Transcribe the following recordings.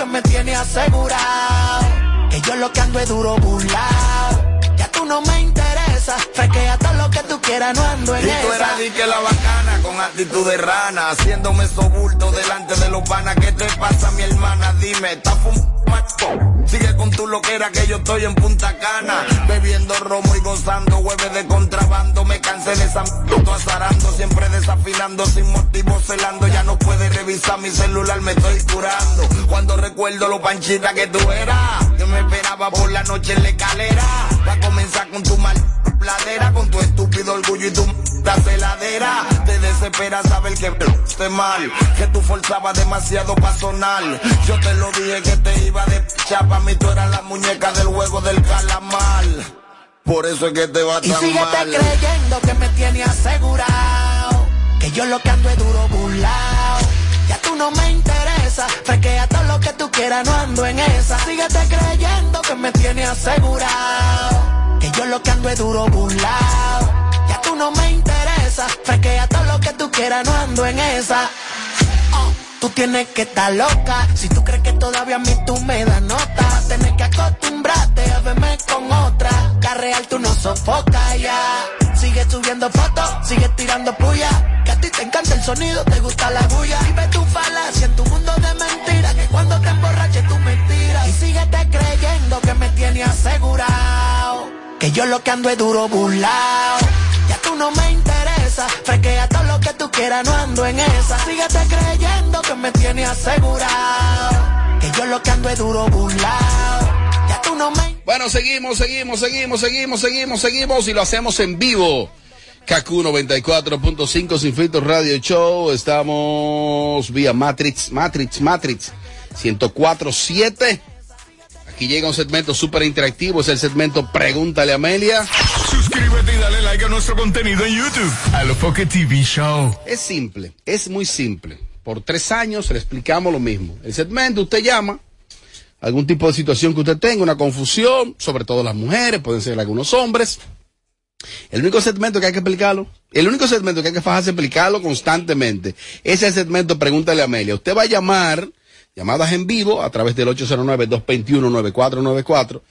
que me tiene asegurado. Que yo lo que ando es duro burlao. Ya tú no me interesa, frequea todo lo que tú quieras, no ando en Y tú esa. eras di que la bacana, con actitud de rana, haciéndome sobulto delante de los panas. ¿Qué te pasa, mi hermana? Dime, ¿estás fumando? Sigue con tu loquera que yo estoy en Punta Cana, bebiendo romo y gozando, hueves de contrabando. Me cansé de esa m- azarando, siempre desafinando, sin motivo celando. Ya no puedes revisar mi celular, me estoy curando. Cuando recuerdo lo panchita que tú eras, que me esperaba por la noche en la escalera. Va a comenzar con tu mal pladera, con tu estúpido orgullo y tu m- celadera. Te desespera saber que esté mal, que tú forzabas demasiado pa' sonar. Yo te lo dije que te iba de chapa, mí tú eras la muñeca del juego del calamar. Por eso es que te va Y tan síguete mal. creyendo que me tiene asegurado. Que yo lo que ando es duro burlao. Ya tú no me interesa. Frequea todo lo que tú quieras, no ando en esa. Síguete creyendo que me tiene asegurado. Que yo lo que ando es duro burlao. Ya tú no me interesa. Frequea todo lo que tú quieras, no ando en esa. Oh, Tú tienes que estar loca. Si tú crees que todavía a mí tú me das nota, tienes que acostumbrarte a verme con otra. La real tú no sofocas ya. Sigue subiendo fotos, sigue tirando puya. Que a ti te encanta el sonido, te gusta la bulla. Vive tu falacia en tu mundo de mentiras. Que cuando te emborraches tú mentiras. Y síguete creyendo que me tiene asegurado. Que yo lo que ando es duro burlao. Ya tú no me interesa. Frequea todo lo que tú quieras, no ando en esa. Síguete creyendo que me tiene asegurado. Que yo lo que ando es duro burlao. Ya tú no me Bueno, seguimos, seguimos, seguimos, seguimos, seguimos, seguimos y lo hacemos en vivo. KQ 94.5 Sin Filtro Radio Show. Estamos vía Matrix, Matrix, Matrix 104.7. Aquí llega un segmento súper interactivo. Es el segmento Pregúntale a Amelia. Suscríbete y dale like a nuestro contenido en YouTube. A lo Foque TV Show. Es simple, es muy simple. Por tres años le explicamos lo mismo. El segmento, usted llama, algún tipo de situación que usted tenga, una confusión, sobre todo las mujeres, pueden ser algunos hombres. El único segmento que hay que explicarlo, el único segmento que hay que fajarse explicarlo constantemente, es el segmento Pregúntale a Amelia. Usted va a llamar, llamadas en vivo, a través del 809-221-9494.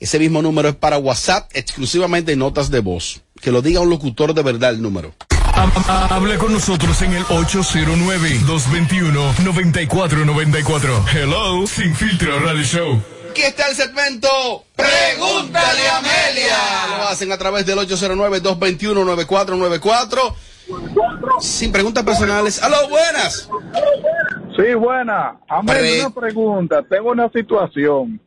Ese mismo número es para WhatsApp, exclusivamente en notas de voz. Que lo diga un locutor de verdad el número. Ha- ha- Habla con nosotros en el 809-221-9494. Hello, Sin Filtro Radio Show. Aquí está el segmento Pregúntale a Amelia. Lo hacen a través del 809-221-9494. Sin preguntas personales. ¡Aló, buenas! Sí, buena. Pre- una pregunta. Tengo una situación.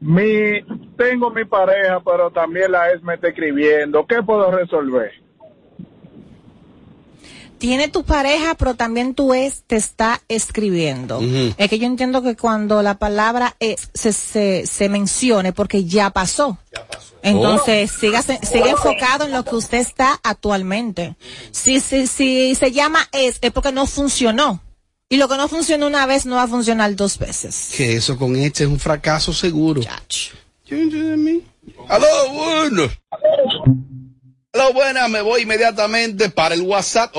Mi, tengo mi pareja, pero también la ex me está escribiendo. ¿Qué puedo resolver? Tiene tu pareja, pero también tu ex te está escribiendo. Es que yo entiendo que cuando la palabra ex se, se, se mencione, porque ya pasó. Entonces, siga, siga enfocado en lo que usted está actualmente. Si, si, si se llama ex, es porque no funcionó. Y lo que no funcionó una vez no va a funcionar dos veces. Que eso con este es un fracaso seguro. Chacho. ¡Aló, bueno! ¡Aló, buenas! Me voy inmediatamente para el WhatsApp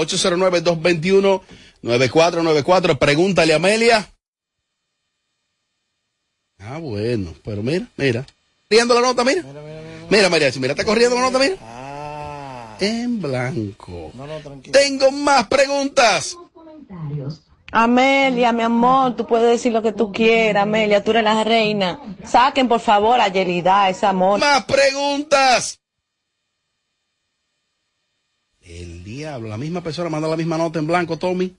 809-221-9494. Pregúntale a Amelia. Ah, bueno. Pero mira, mira. Corriendo la nota, mira. Mira, María, mira, está corriendo la nota, mira. En blanco. Tengo más preguntas. Amelia, mi amor, tú puedes decir lo que tú quieras, Amelia, tú eres la reina. Saquen, por favor, a Yelida, ese amor. Más preguntas. El diablo, la misma persona manda la misma nota en blanco, Tommy.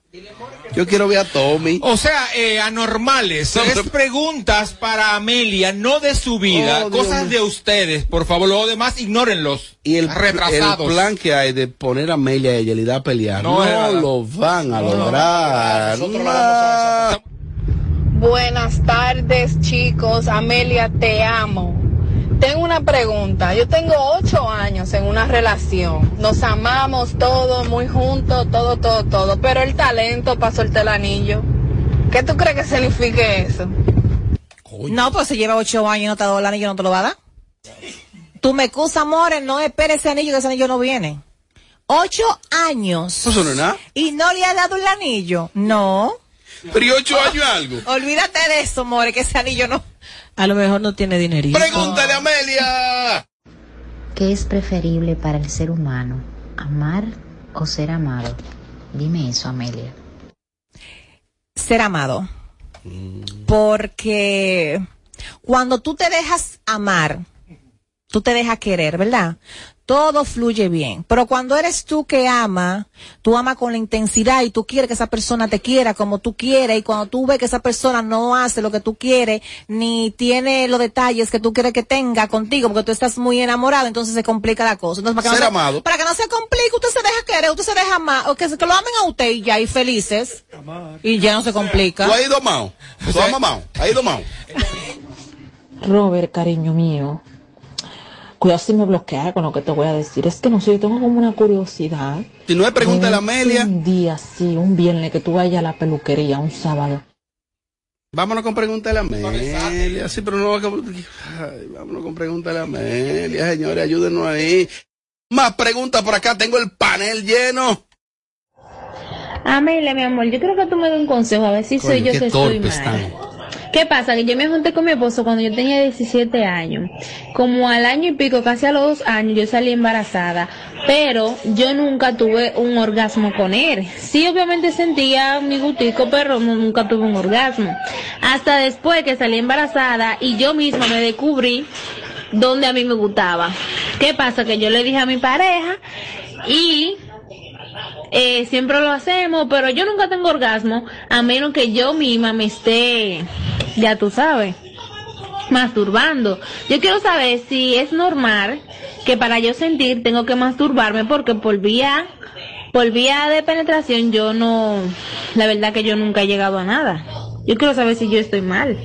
Yo quiero ver a Tommy. O sea, eh, anormales. No, es pero- preguntas para Amelia, no de su vida. Oh, cosas de ustedes. Por favor, lo demás, ignórenlos. Y el, retrasados. el plan que hay de poner a Amelia y Yelida a pelear, No lo van a lograr. nosotros No. lo vamos a. Buenas tardes, chicos. Amelia, te amo. Tengo una pregunta. Yo tengo ocho años en una relación. Nos amamos todos, muy juntos, todo, todo, todo. Pero el talento para soltar el anillo. ¿Qué tú crees que signifique eso? No, pues se lleva ocho años y no te ha dado el anillo, no te lo va a dar. Tú me excusas, amores, no esperes ese anillo, que ese anillo no viene. Ocho años. Eso no es nada. ¿Y no le ha dado el anillo? No. Pero y ocho años y algo. Olvídate de eso, more, que ese anillo no. A lo mejor no tiene dinerito. Pregúntale a Amelia. ¿Qué es preferible para el ser humano? ¿Amar o ser amado? Dime eso, Amelia. Ser amado. Porque cuando tú te dejas amar, tú te dejas querer, ¿verdad? Todo fluye bien. Pero cuando eres tú que ama, tú amas con la intensidad y tú quieres que esa persona te quiera como tú quieres y cuando tú ves que esa persona no hace lo que tú quieres ni tiene los detalles que tú quieres que tenga contigo porque tú estás muy enamorado, entonces se complica la cosa. Entonces, para que, Ser no, se- amado. para que no se complique, usted se deja querer, usted se deja amar, o que, se- que lo amen a usted y ya, y felices. Y ya no se complica. ¿Tú has ido mao? ¿Tú has mamado? ¿Has ido mao? Robert, cariño mío. Cuidado si me bloquea con lo que te voy a decir. Es que no sé, yo tengo como una curiosidad. Si no es pregúntale a De Amelia. Un día, sí, un viernes que tú vayas a la peluquería, un sábado. Vámonos con pregúntale a Amelia. Sí, pero no. Ay, vámonos con pregúntale a Amelia, señores, ayúdenos ahí. Más preguntas por acá, tengo el panel lleno. Amelia, mi amor, yo creo que tú me das un consejo, a ver si soy yo que estoy mal. están. ¿Qué pasa? Que yo me junté con mi esposo cuando yo tenía 17 años. Como al año y pico, casi a los dos años, yo salí embarazada. Pero yo nunca tuve un orgasmo con él. Sí, obviamente sentía mi gustico, pero nunca tuve un orgasmo. Hasta después que salí embarazada y yo misma me descubrí donde a mí me gustaba. ¿Qué pasa? Que yo le dije a mi pareja y eh, siempre lo hacemos, pero yo nunca tengo orgasmo a menos que yo misma me esté, ya tú sabes, masturbando. Yo quiero saber si es normal que para yo sentir tengo que masturbarme porque por vía, por vía de penetración yo no, la verdad que yo nunca he llegado a nada. Yo quiero saber si yo estoy mal.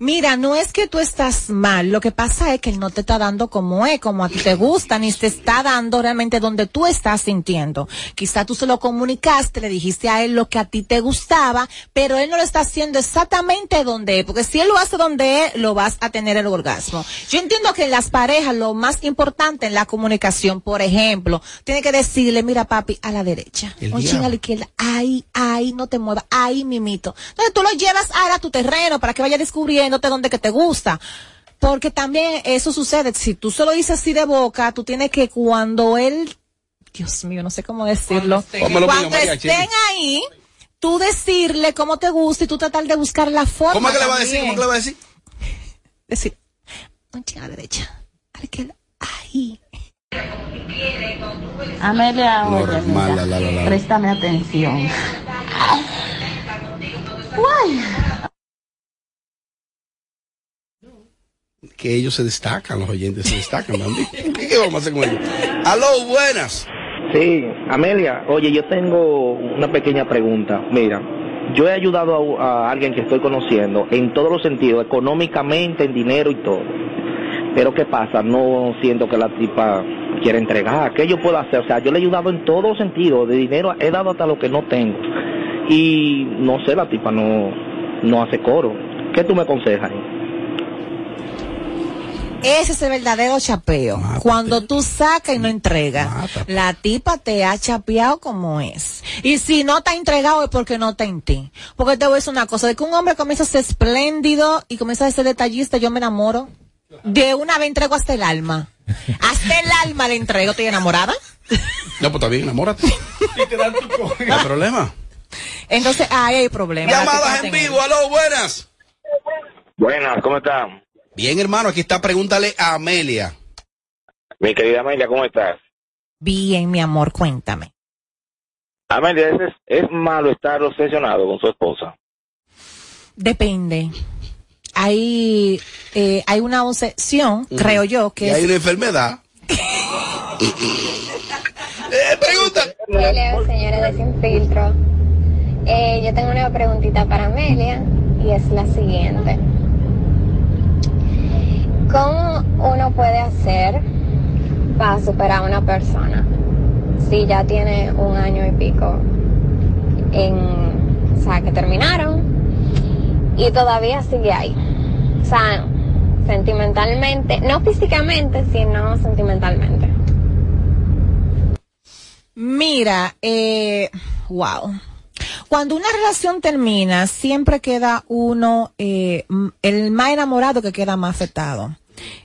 Mira, no es que tú estás mal, lo que pasa es que él no te está dando como es, como a ti te gusta, ni te está dando realmente donde tú estás sintiendo. Quizá tú se lo comunicaste, le dijiste a él lo que a ti te gustaba, pero él no lo está haciendo exactamente donde es, porque si él lo hace donde es, lo vas a tener el orgasmo. Yo entiendo que en las parejas lo más importante es la comunicación, por ejemplo, tiene que decirle, mira papi, a la derecha, El un ching a la izquierda, ahí, ahí, no te muevas, ahí mimito. Entonces tú lo llevas ahora a tu terreno para que vaya descubriéndote dónde que te gusta. Porque también eso sucede, si tú solo dices así de boca, tú tienes que cuando él, Dios mío, no sé cómo decirlo, cuando mío, estén ahí, tú decirle cómo te gusta y tú tratar de buscar la forma. ¿Cómo es que le va a decir? ¿Cómo que le va a decir? Decir, a la derecha, a la izquierda, ahí. Amelia, Normal, la, la, la, la. préstame atención. Uy. Que ellos se destacan, los oyentes se destacan. ¿Qué, qué vamos a hacer con ellos? Aló, buenas. Sí, Amelia, oye, yo tengo una pequeña pregunta. Mira, yo he ayudado a, alguien que estoy conociendo en todos los sentidos, económicamente, en dinero y todo. Pero ¿qué pasa? No siento que la tipa quiere entregar. ¿Qué yo puedo hacer? O sea, yo le he ayudado en todos sentidos. De dinero he dado hasta lo que no tengo. Y no sé, la tipa no, no hace coro. ¿Qué tú me aconsejas? Ese es el verdadero chapeo. Cuando tú sacas y no entregas. La tipa te ha chapeado como es. Y si no te ha entregado es porque no está en ti. Porque te voy a decir una cosa, de que un hombre comienza a ser espléndido y comienza a ser detallista, yo me enamoro. De una vez entrego hasta el alma. Hasta el alma le entrego, ¿estoy enamorada? No, pues está bien, enamórate. No hay problema. Entonces, ahí hay problema. Llamadas en vivo, aló, buenas. Buenas, ¿cómo están? Bien, hermano, aquí está, pregúntale a Amelia. Mi querida Amelia, ¿cómo estás? Bien, mi amor, cuéntame. Amelia, ¿es, es malo estar obsesionado con su esposa? Depende. Hay, eh, hay una obsesión, creo yo, que Y hay es una enfermedad. pregunta. Hola, señora de Sin Filtro. Eh, yo tengo una preguntita para Amelia y es la siguiente. ¿Cómo uno puede hacer para superar a una persona si ya tiene un año y pico en, o sea, que terminaron y todavía sigue ahí? O sea, sentimentalmente, no físicamente, sino sentimentalmente. Mira, eh, wow. Cuando una relación termina, siempre queda uno, eh, el más enamorado que queda más afectado.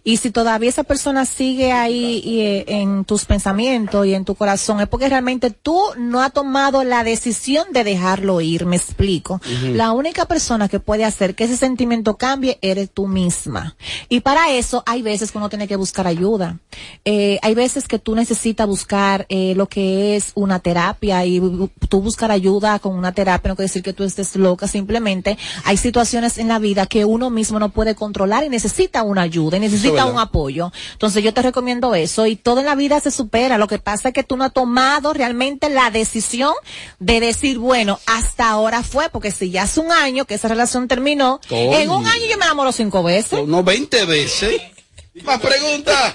Y si todavía esa persona sigue ahí y, eh, en tus pensamientos y en tu corazón, es porque realmente tú no has tomado la decisión de dejarlo ir, me explico. La única persona que puede hacer que ese sentimiento cambie eres tú misma. Y para eso hay veces que uno tiene que buscar ayuda. Eh, hay veces que tú necesitas buscar eh, lo que es una terapia y tú buscar ayuda con una terapia, no quiere decir que tú estés loca, simplemente hay situaciones en la vida que uno mismo no puede controlar y necesita una ayuda y necesita un apoyo. Entonces yo te recomiendo eso y todo en la vida se supera. Lo que pasa es que tú no has tomado realmente la decisión de decir, bueno, hasta ahora fue, porque si ya hace un año que esa relación terminó, en un año yo me enamoro cinco veces. No 20 veces. Más preguntas.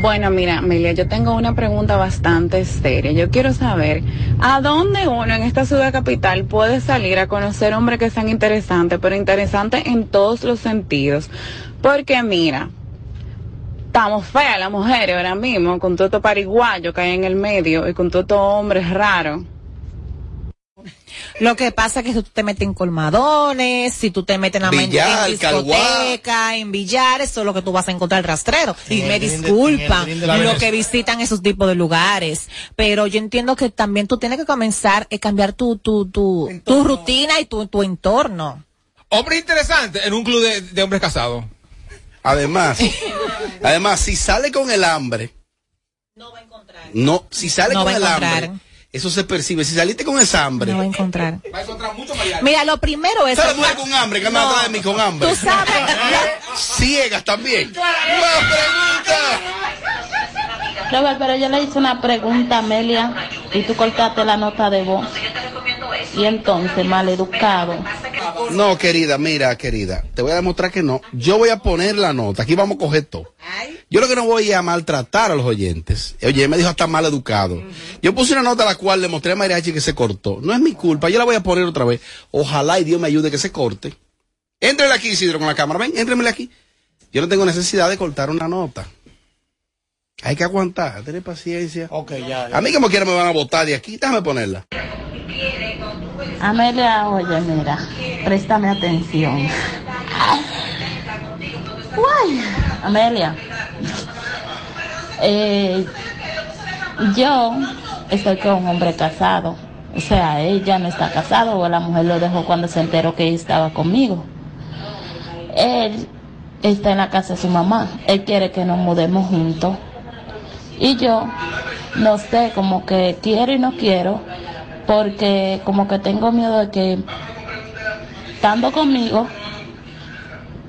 Bueno, mira, Amelia, yo tengo una pregunta bastante seria. Yo quiero saber, ¿a dónde uno en esta ciudad capital puede salir a conocer hombres que sean interesantes, pero interesantes en todos los sentidos? Porque mira, estamos feas las mujeres ahora mismo, con todo estos pariguayos que hay en el medio y con todos estos hombres raros. Lo que pasa es que si tú te metes en colmadones, si tú te metes en la mente Billar, en discoteca, en billar, eso es lo que tú vas a encontrar rastrero. Y me el tren de- disculpa en el tren de la lo Venezuela. que visitan esos tipos de lugares. Pero yo entiendo que también tú tienes que comenzar a cambiar tu, tu, tu, tu rutina y tu, tu entorno. Hombre interesante en un club de, de hombres casados. Además, además, si sale con el hambre. No va a encontrar. No, si sale No con va a el encontrar. hambre. Eso se percibe. Si saliste con esa hambre. No va a encontrar. Mira, lo primero es... ¿Sabes mujer con hambre? Que No. atrás de mí con hambre. Tú sabes, Ciegas también. Más preguntas. Robert, pero yo le hice una pregunta a Amelia y tú cortaste la nota de voz. Y entonces, maleducado. No, querida, mira, querida, te voy a demostrar que no. Yo voy a poner la nota, aquí vamos a coger todo. Yo lo que no voy a maltratar a los oyentes. Oye, me dijo hasta mal educado. Yo puse una nota a la cual le mostré a Mariachi que se cortó. No es mi culpa, yo la voy a poner otra vez. Ojalá y Dios me ayude que se corte. Éntrele aquí, Isidro, con la cámara. Ven, éntremele aquí. Yo no tengo necesidad de cortar una nota. Hay que aguantar, tener paciencia. Ok, ya. A mí como quiera me van a botar de aquí. Déjame ponerla. Amelia, oye, mira, préstame atención. Uy, Amelia, eh, yo estoy con un hombre casado. O sea, ella no está casado o la mujer lo dejó cuando se enteró que ella estaba conmigo. Él está en la casa de su mamá. Él quiere que nos mudemos juntos. Y yo no sé, como que quiero y no quiero, porque como que tengo miedo de que estando conmigo,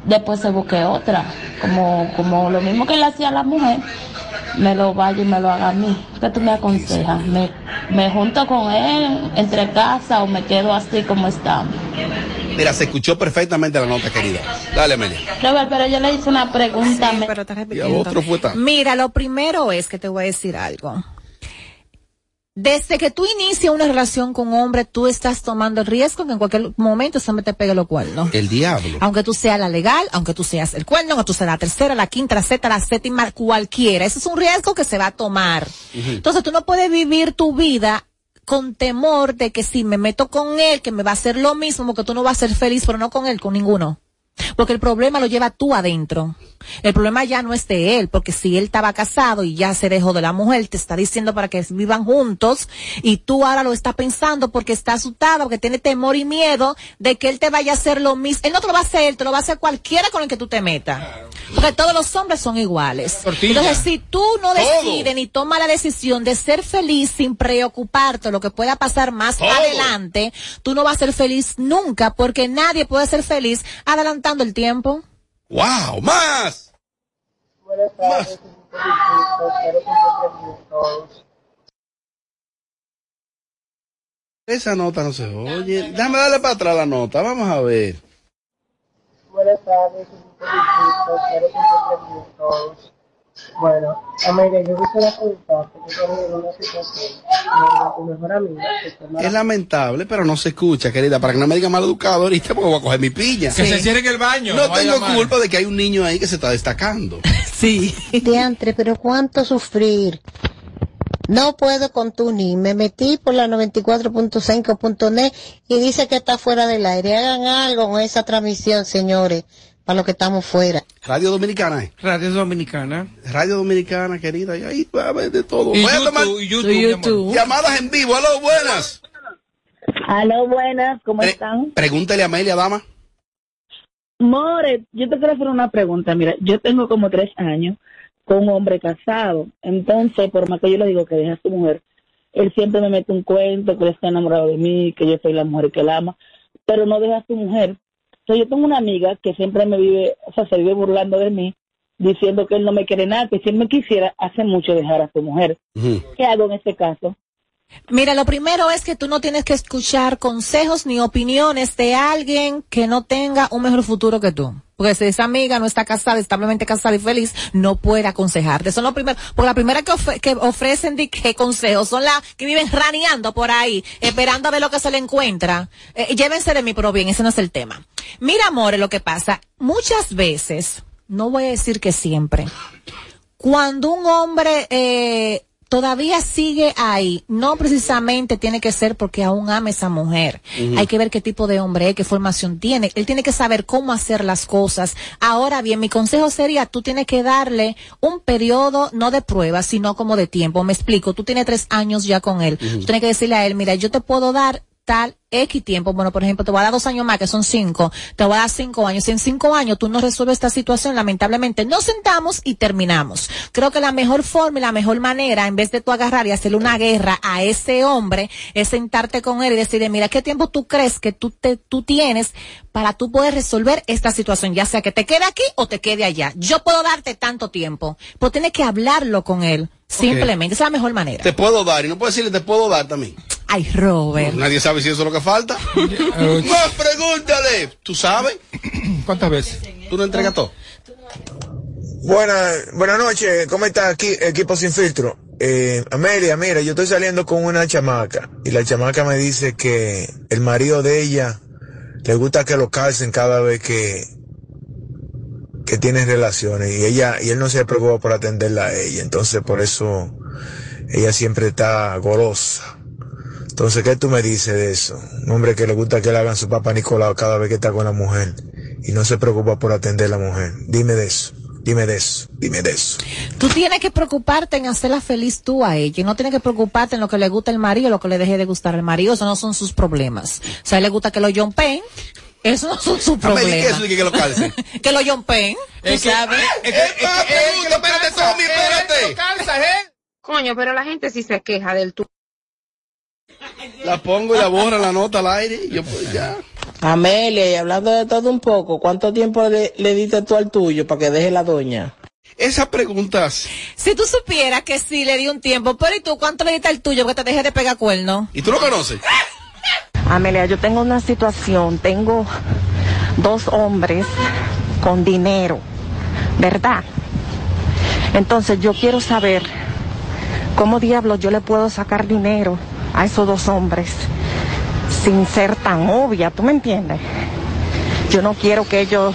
después se busque otra. Como, como lo mismo que le hacía a la mujer, me lo vaya y me lo haga a mí. ¿Qué tú me aconsejas? ¿Me, me junto con él entre casa o me quedo así como estamos? Mira, se escuchó perfectamente la nota, querida. Dale, Amelia. Robert, pero yo le hice una pregunta. Y a otro. Mira, lo primero es que te voy a decir algo. Desde que tú inicias una relación con un hombre, tú estás tomando el riesgo que en cualquier momento ese hombre te pegue los cuernos. El diablo. Aunque tú seas la legal, aunque tú seas el cuerno, aunque tú seas la tercera, la quinta, la sexta, la séptima, cualquiera. Ese es un riesgo que se va a tomar. Entonces tú no puedes vivir tu vida con temor de que si me meto con él, que me va a hacer lo mismo, porque tú no vas a ser feliz, pero no con él, con ninguno. Porque el problema lo lleva tú adentro. El problema ya no es de él, porque si él estaba casado y ya se dejó de la mujer, te está diciendo para que vivan juntos y tú ahora lo estás pensando porque está asustado, porque tiene temor y miedo de que él te vaya a hacer lo mismo. Él no te lo va a hacer, te lo va a hacer cualquiera con el que tú te metas. Porque todos los hombres son iguales. Entonces, si tú no decides ni tomas la decisión de ser feliz sin preocuparte de lo que pueda pasar más adelante, tú no vas a ser feliz nunca porque nadie puede ser feliz el tiempo. ¡Wow! ¡Más! Buenas tardes. Esa nota no se oye. Déjame darle para atrás la nota. Vamos a ver. Buenas tardes, Bueno, Amelia, yo quisiera preguntarte que tengo en una situación con tu mejor amiga Es lamentable, pero no se escucha, querida. Para que no me diga mal educado ahorita, porque voy a coger mi piña. Que se cierre en el baño. No tengo mal. culpa de que hay un niño ahí que se está destacando. Sí. Diantre, pero cuánto sufrir. No puedo con tu ni. Me metí por la 94.5.net y dice que está fuera del aire. Hagan algo con esa transmisión, señores, para los que estamos fuera. Radio Dominicana, ¿eh? Radio Dominicana. Radio Dominicana, querida, y ahí va a haber de todo. Y YouTube, tomar y YouTube, llamadas en vivo. Aló, buenas. Aló, buenas, ¿cómo Eh, están? Pregúntale a Amelia, dama. More, yo te quiero hacer una pregunta. Mira, yo tengo como tres años con un hombre casado. Entonces, por más que yo le digo que deje a su mujer, él siempre me mete un cuento que él está enamorado de mí, que yo soy la mujer que él ama, pero no deja a su mujer. Entonces, yo tengo una amiga que siempre me vive, o sea, se vive burlando de mí, diciendo que él no me quiere nada, que si él me quisiera, hace mucho dejar a su mujer. ¿Qué hago en ese caso? Mira, lo primero es que tú no tienes que escuchar consejos ni opiniones de alguien que no tenga un mejor futuro que tú. Porque si esa amiga no está casada, establemente casada y feliz, no puede aconsejarte. Son los primeros, porque la primera que, que ofrecen de qué consejos son las que viven raneando por ahí, esperando a ver lo que se le encuentra. Eh, llévense de mí, pero bien, ese no es el tema. Mira, amores, lo que pasa, muchas veces, no voy a decir que siempre, cuando un hombre eh, todavía sigue ahí, no precisamente tiene que ser porque aún ama esa mujer. Hay que ver qué tipo de hombre es, qué formación tiene. Él tiene que saber cómo hacer las cosas. Ahora bien, mi consejo sería, tú tienes que darle un periodo, no de prueba, sino como de tiempo. Me explico, tú tienes tres años ya con él. Tú tienes que decirle a él, mira, yo te puedo dar tal X tiempo, bueno, por ejemplo, te voy a dar dos años más, que son cinco, te voy a dar cinco años. Si en cinco años tú no resuelves esta situación, lamentablemente nos sentamos y terminamos. Creo que la mejor forma y la mejor manera, en vez de tú agarrar y hacerle una guerra a ese hombre, es sentarte con él y decirle, mira, ¿qué tiempo tú crees que tú, te, tú tienes para tú poder resolver esta situación? Ya sea que te quede aquí o te quede allá. Yo puedo darte tanto tiempo, pero tienes que hablarlo con él. Simplemente, esa es la mejor manera. Te puedo dar, y no puedo decirle te puedo dar también. Ay, Robert. Nadie sabe si eso es lo que falta. Más pregúntale. ¿Tú sabes? ¿Cuántas veces? ¿Tú no entregas todo? Buenas buenas noches, ¿cómo está aquí equipo sin filtro? Eh, Amelia, mira, yo estoy saliendo con una chamaca y la chamaca me dice que el marido de ella le gusta que lo calcen cada vez que que tienen relaciones y ella y él no se preocupa por atenderla a ella, entonces por eso ella siempre está golosa. Entonces, ¿qué tú me dices de eso? Un hombre que le gusta que le hagan su papá Nicolau cada vez que está con la mujer y no se preocupa por atender a la mujer. Dime de eso, dime de eso, dime de eso. Tú tienes que preocuparte en hacerla feliz tú a ella. y No tienes que preocuparte en lo que le gusta el marido o lo que le deje de gustar al marido. Eso no son sus problemas. O sea, a él le gusta que lo jumpen. Eso no son sus Amelia, ¿y ¿qué es problemas. eso de que lo calcen? que lo jumpen. Tú sabes. espérate, Tommy, espérate. Coño, pero la gente sí se queja del tu. La pongo y la borra la nota al aire y yo pues ya. Amelia, y hablando de todo un poco, ¿cuánto tiempo le, le diste tú al tuyo para que deje la doña? Esas preguntas. Si tú supieras que sí le di un tiempo, pero ¿y tú cuánto le diste al tuyo porque te deje de pegar cuerno? ¿Y tú lo conoces? Amelia, yo tengo una situación, tengo dos hombres con dinero, ¿verdad? Entonces yo quiero saber cómo diablos yo le puedo sacar dinero a esos dos hombres sin ser tan obvia, ¿tú me entiendes? Yo no quiero que ellos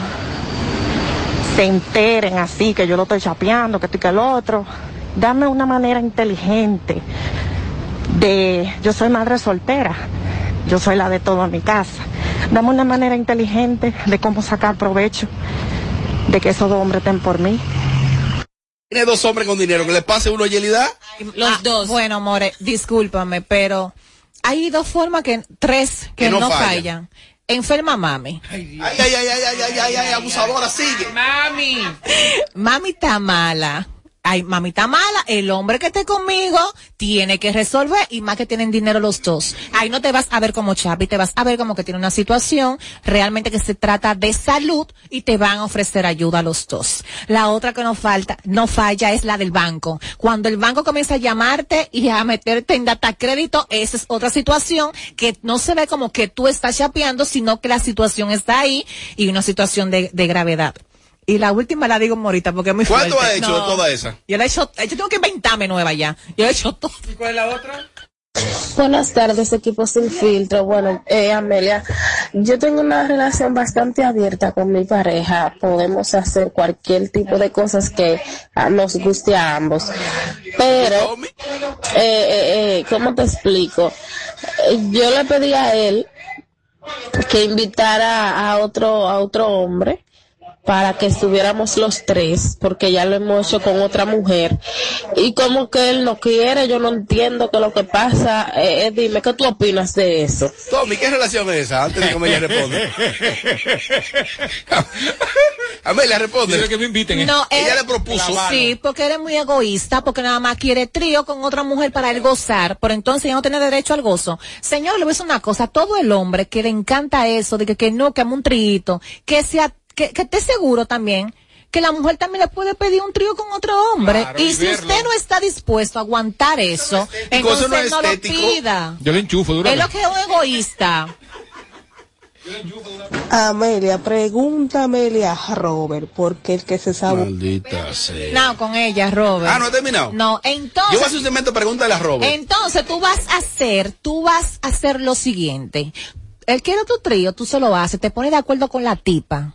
se enteren así, que yo lo estoy chapeando, que estoy que el otro. Dame una manera inteligente de, yo soy madre soltera, yo soy la de todo en mi casa. Dame una manera inteligente de cómo sacar provecho de que esos dos hombres estén por mí. Tiene dos hombres con dinero, que le pase uno a Yelida. Los dos. Bueno, More, discúlpame, pero hay dos formas que, tres que, Que no no, fallan. fallan. Enferma mami. Ay, ay, ay, ay, ay, ay, ay, ay, abusadora, sigue. Mami. Mami está mala. Ay, mami está mala. El hombre que esté conmigo tiene que resolver y más que tienen dinero los dos. Ahí no te vas a ver como Chapi, te vas a ver como que tiene una situación realmente que se trata de salud y te van a ofrecer ayuda a los dos. La otra que no falta, no falla es la del banco. Cuando el banco comienza a llamarte y a meterte en data crédito, esa es otra situación que no se ve como que tú estás chapeando, sino que la situación está ahí y una situación de, de gravedad. Y la última la digo morita porque es muy ¿Cuánto fuerte. ha hecho No. toda esa? Yo la he hecho, yo tengo que inventarme nueva ya. Yo he hecho todo. ¿Y cuál es la otra? Buenas tardes, equipo sin filtro. Bueno, eh, Amelia, yo tengo una relación bastante abierta con mi pareja. Podemos hacer cualquier tipo de cosas que ah, nos guste a ambos. Pero, eh, eh, eh, ¿cómo te explico? Yo le pedí a él que invitara a otro, a otro hombre para que estuviéramos los tres, porque ya lo hemos hecho con otra mujer. Y como que él no quiere, yo no entiendo qué es lo que pasa. Eh, eh, dime, ¿qué tú opinas de eso? Tommy, ¿qué relación es esa? Antes de que Amelia responda. Amelia responde. que me inviten. No, Ella él- le propuso. Sí, porque él es muy egoísta, porque nada más quiere trío con otra mujer para él gozar, por entonces ya no tiene derecho al gozo. Señor, le voy a decir una cosa, todo el hombre que le encanta eso, de que, que no, que ame un trío, que sea, que, que esté seguro también que la mujer también le puede pedir un trío con otro hombre. Claro, y y si verlo. usted no está dispuesto a aguantar eso, entonces eso no es no lo pida. Yo le enchufo duro. Es lo que es un egoísta. Amelia, pregúntame a Robert, porque el que se sabe. Maldita sea. No, con ella, Robert. Ah, ¿no ha terminado? No, entonces. Yo voy a hacer un segmento, pregúntale a Robert. Entonces tú vas a hacer, tú vas a hacer lo siguiente. Él quiere tu trío, tú se lo haces, te pones de acuerdo con la tipa.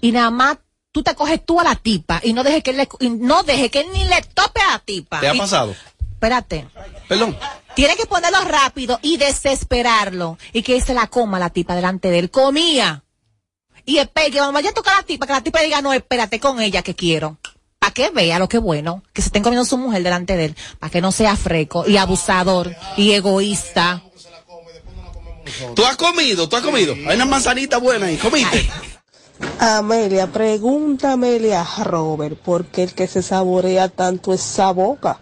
Y nada más tú te coges tú a la tipa y no dejes que él le, y no deje que él ni le tope a la tipa. ¿Te ha Y- pasado? Espérate. Perdón. Tiene que ponerlo rápido y desesperarlo. Y que se la coma la tipa delante de él. Comía. Y espera, que vaya a tocar a la tipa, que la tipa diga, no, espérate con ella que quiero. Para que vea lo que es bueno, que se estén comiendo su mujer delante de él. Para que no sea freco y abusador y egoísta. ¿Tú has comido? ¿Tú has comido? Hay una manzanita buena ahí. ¿Comiste? Amelia, pregúntame a Robert, porque el que se saborea tanto es esa boca.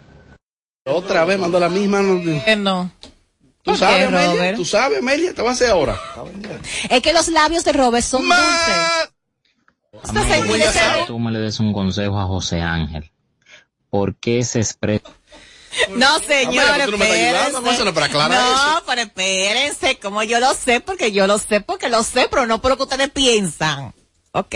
Otra vez mandó la misma. no. ¿Tú ¿Por sabes, qué, Amelia? Robert? ¿Tú sabes, Amelia? Te voy a hacer ahora. Es que los labios de Robert son dulces. Esto se Voy a hacer- Tú me le des un consejo a José Ángel. ¿Por qué se expresa? No, señor, Amelia, no para aclarar no, eso. pero espérense, como yo lo sé, porque yo lo sé, porque lo sé, pero no por lo que ustedes piensan. Ok.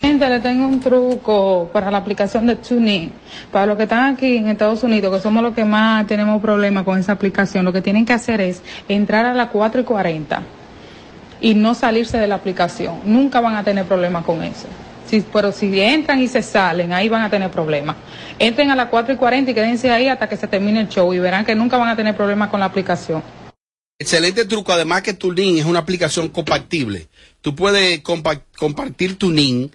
Gente, le tengo un truco para la aplicación de TuneIn. Para los que están aquí en Estados Unidos, que somos los que más tenemos problemas con esa aplicación, lo que tienen que hacer es entrar a las 4 y 40 y no salirse de la aplicación. Nunca van a tener problemas con eso. Pero si entran y se salen, ahí van a tener problemas. Entren a las 4 y 40 y quédense ahí hasta que se termine el show y verán que nunca van a tener problemas con la aplicación. Excelente truco. Además que Tuning es una aplicación compatible. Tú puedes compa- compartir Tuning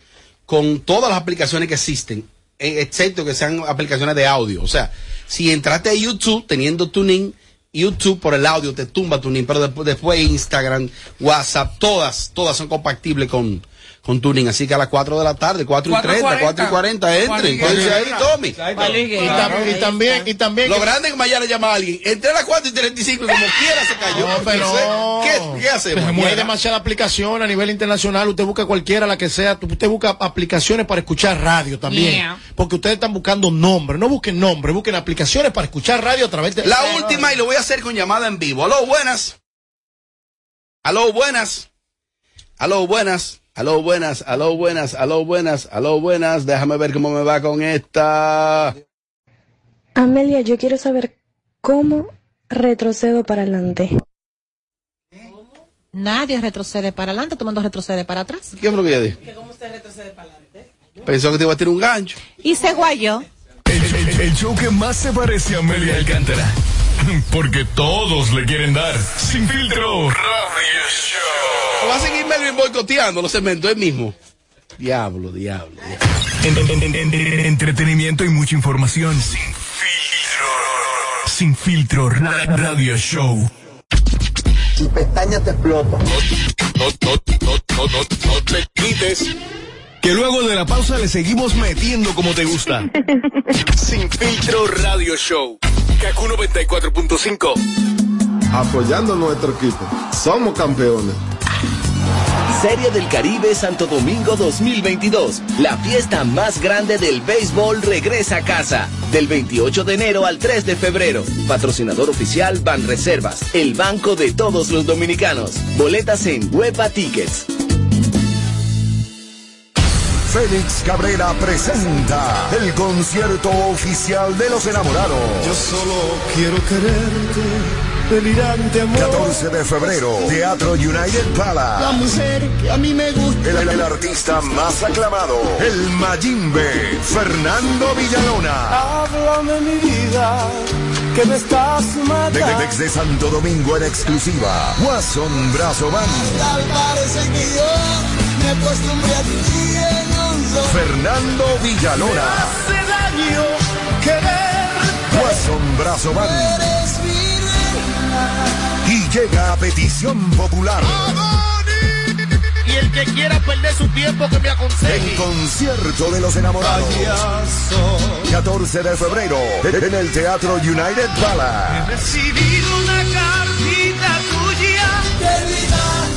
con todas las aplicaciones que existen, eh, excepto que sean aplicaciones de audio. O sea, si entraste a YouTube teniendo Tuning, YouTube por el audio te tumba Tuning, pero después, después Instagram, WhatsApp, todas, todas son compatibles con, con Tuning. Así que a las 4 de la tarde, 4 y 30, 4 y 40, entren. Quédense ahí, Tommy. Y, tam- y también, y también. Lo grande es que mañana llama a alguien. Entré a las 4 y 35 y como quiera se cayó. No, pero. ¿Qué, ¿Qué hacemos? Y hay demasiada aplicación a nivel internacional. Usted busca cualquiera, la que sea. Usted busca aplicaciones para escuchar radio también. Yeah. Porque ustedes están buscando nombres. No busquen nombres, busquen aplicaciones para escuchar radio a través de. La última y lo voy a hacer con llamada en vivo. Aló, buenas. Aló, buenas. Aló, buenas. Aló, buenas. Aló, buenas. Aló, buenas. Aló, buenas. Déjame ver cómo me va con esta. Amelia, yo quiero saber cómo retrocedo para adelante. Nadie retrocede para adelante, todo el mundo retrocede para atrás. ¿Qué fue lo que yo dije? ¿Cómo usted retrocede para adelante? Pensó que te iba a tirar un gancho. Y se guayó. El, el- el show que más se parece a Amelia Alcántara. Porque todos le quieren dar. Sin filtro. Radio Show. Va a seguir Melvin boicoteando los cementos él mismo. Diablo, diablo. En- en- en- en- en- entretenimiento y mucha información. Sin filtro. Sin filtro. Ra- Radio Show. Tu pestaña te explota. No, no, no, no, no, no te quites. Que luego de la pausa le seguimos metiendo como te gusta. Sin filtro radio show. Kaku 94.5. Apoyando a nuestro equipo. Somos campeones. Serie del Caribe Santo Domingo 2022. La fiesta más grande del béisbol regresa a casa. Del 28 de enero al 3 de febrero. Patrocinador oficial Banreservas, el banco de todos los dominicanos. Boletas en Huepa Tickets. Félix Cabrera presenta el concierto oficial de los enamorados. Yo solo quiero quererte, delirante amor. 14 de febrero, Teatro United La Palace. mujer que a mí me gusta. El, el artista más aclamado, el Mayimbe, Fernando Villalona. Háblame mi vida, que me estás De- matando. de- desde Santo Domingo en exclusiva, Watson Brazo Band. Tal parece que yo me acostumbré a ti en un solo. Fernando Villalona. Hace daño querer. Watson Brazo Band. Llega a petición popular. Y el que quiera perder su tiempo que me aconseje. El concierto de los enamorados. 14 de febrero en el Teatro United Palace. Recibir una cartita tuya. Querida.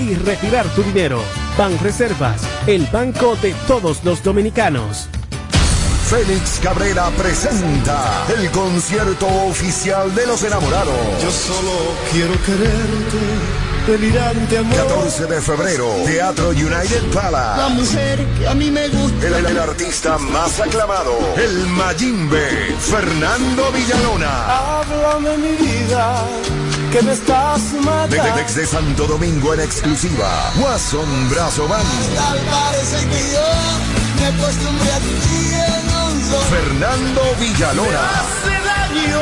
y retirar tu dinero. Banreservas, el banco de todos los dominicanos. Félix Cabrera presenta el concierto oficial de los enamorados. Yo solo quiero quererte, delirante amor. 14 de febrero, Teatro United La Palace. mujer que a mí me gusta. El, el artista más aclamado, el Mayimbe, Fernando Villalona. Háblame mi vida, que me estás De- matando. de- desde Santo Domingo en exclusiva, Watson Brazo Band. Tal parece que yo me acostumbré a ti en un solo. Fernando Villalona. Hace daño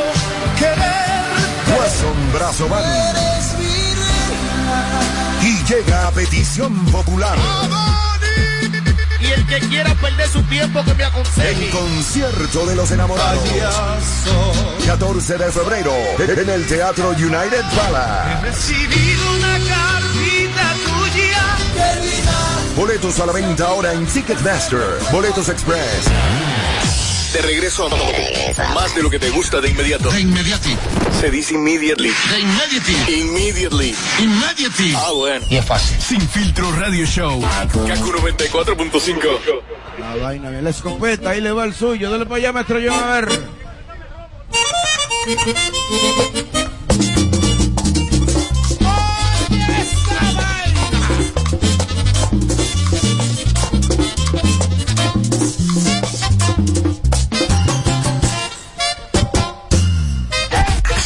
querer. Watson Brazo Band. Y llega a petición popular. Y el que quiera perder su tiempo que me aconseje. El concierto de los enamorados. 14 de febrero en el Teatro United Palace. Recibir una cartita tuya. Querida. Boletos a la venta ahora en Ticketmaster. Boletos Express. De regreso a más de lo que te gusta de inmediato. De inmediati. Se dice immediately. De immediately. Immediately. Immediately. Ah, bueno. Y es fácil. Sin filtro radio show. Kaku 94.5. La vaina bien, la escopeta, ahí le va el suyo. Dale para allá, maestro John, a ver.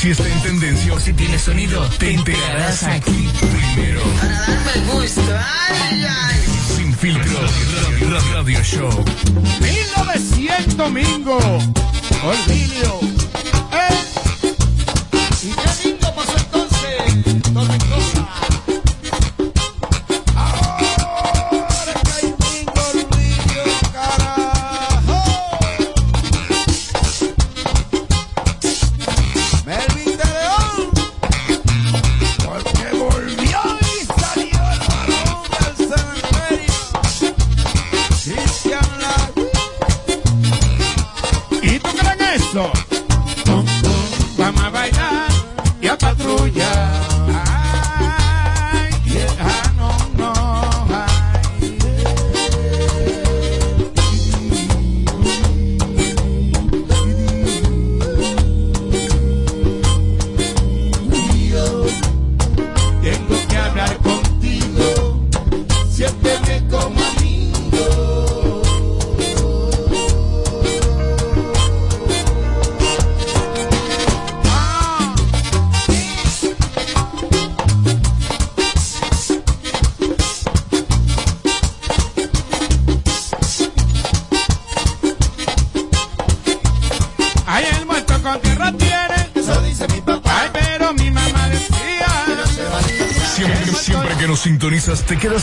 Si está en tendencia o si tiene sonido, te enterarás aquí primero. Para darme gusto. Ay, ay. Sin filtro radio, radio- radio show. 1900 domingo. Olvidio.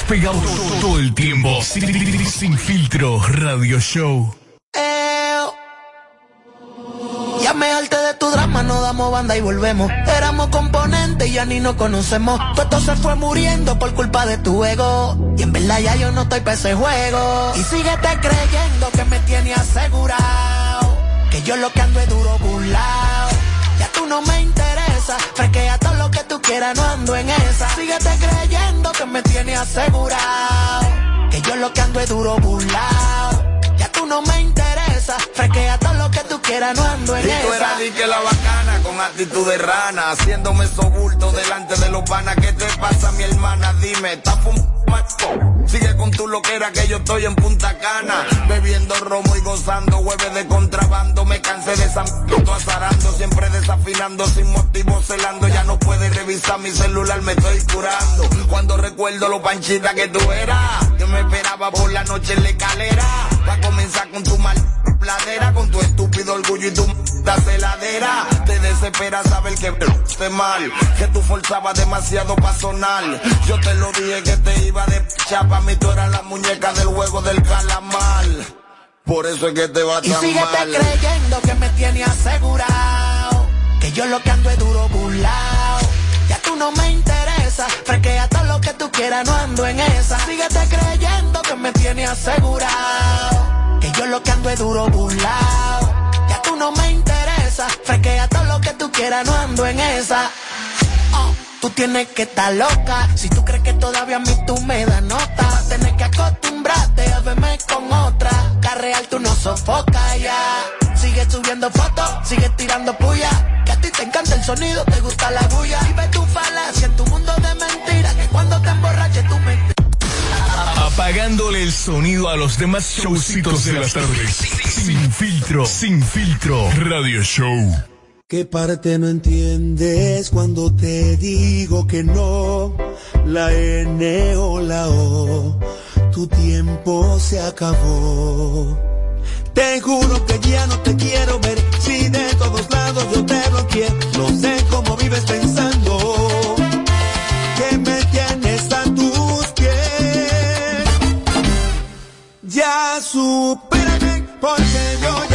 Pegado todo, el tiempo. Sin, filtro radio show. Y Ya me harté de tu drama, no damos banda y volvemos. Éramos componentes y ya ni nos conocemos. Todo esto se fue muriendo por culpa de tu ego. Y en verdad ya yo no estoy para ese juego. Y síguete creyendo que me tiene asegurado. Que yo lo que ando es duro burlao. Ya tú no me interesa. Fresquea todo lo que tú quieras, no ando en esa. Síguete creyendo que me tiene asegurado. Que yo lo que ando es duro burlao. Ya tú no me interesa. Fresquea todo lo que tú quieras, no ando en Y tú esa. eras di que la bacana con actitud de rana, haciéndome sobulto delante de los panas. ¿Qué te pasa, mi hermana? Dime, ¿estás fumando? Sigue con tu loquera que yo estoy en Punta Cana, bebiendo romo y gozando hueves de contrabando. Me cansé de esa azarando, siempre desafinando, sin motivo celando. Ya no puedes revisar mi celular, me estoy curando. Cuando recuerdo lo panchita que tú eras, yo me esperaba por la noche en la escalera. Va comenzar con tu mal pladera, con tu estúpido orgullo y tu m- celadera. Te desespera saber que esté mal, que tú forzabas demasiado pa' sonar. Yo te lo dije que te iba de chapa, mí tú eras la muñeca del juego del calamar. Por eso es que te va Y tan mal. creyendo que me tiene asegurado. Que yo lo que ando es duro burlao. Ya tú no me interesa. Fresquea tú quieras, no ando en esa. Síguete creyendo que me tiene asegurado. Que yo lo que ando es duro burlao. Ya tú no me interesa. Fresquea todo lo que tú quieras, no ando en esa. Oh, Tú tienes que estar loca. Si tú crees que todavía a mí tú me das nota, vas a tener que acostumbrarte a verme con otra. Carreal tú no sofocas ya. Sigue subiendo fotos, sigue tirando puya. Que a ti te encanta el sonido, te gusta la bulla. Y ve tu falacia en tu mundo de mentiras. Que cuando te emborraches tú me Apagándole el sonido a los demás showcitos de las tardes. Sin filtro, sin filtro. Radio Show. ¿Qué parte no entiendes cuando te digo que no? La N o la O, tu tiempo se acabó. Te juro que ya no te quiero ver, si de todos lados yo te bloqueé. No sé cómo vives pensando que me tienes a tus pies. Ya supérame, porque yo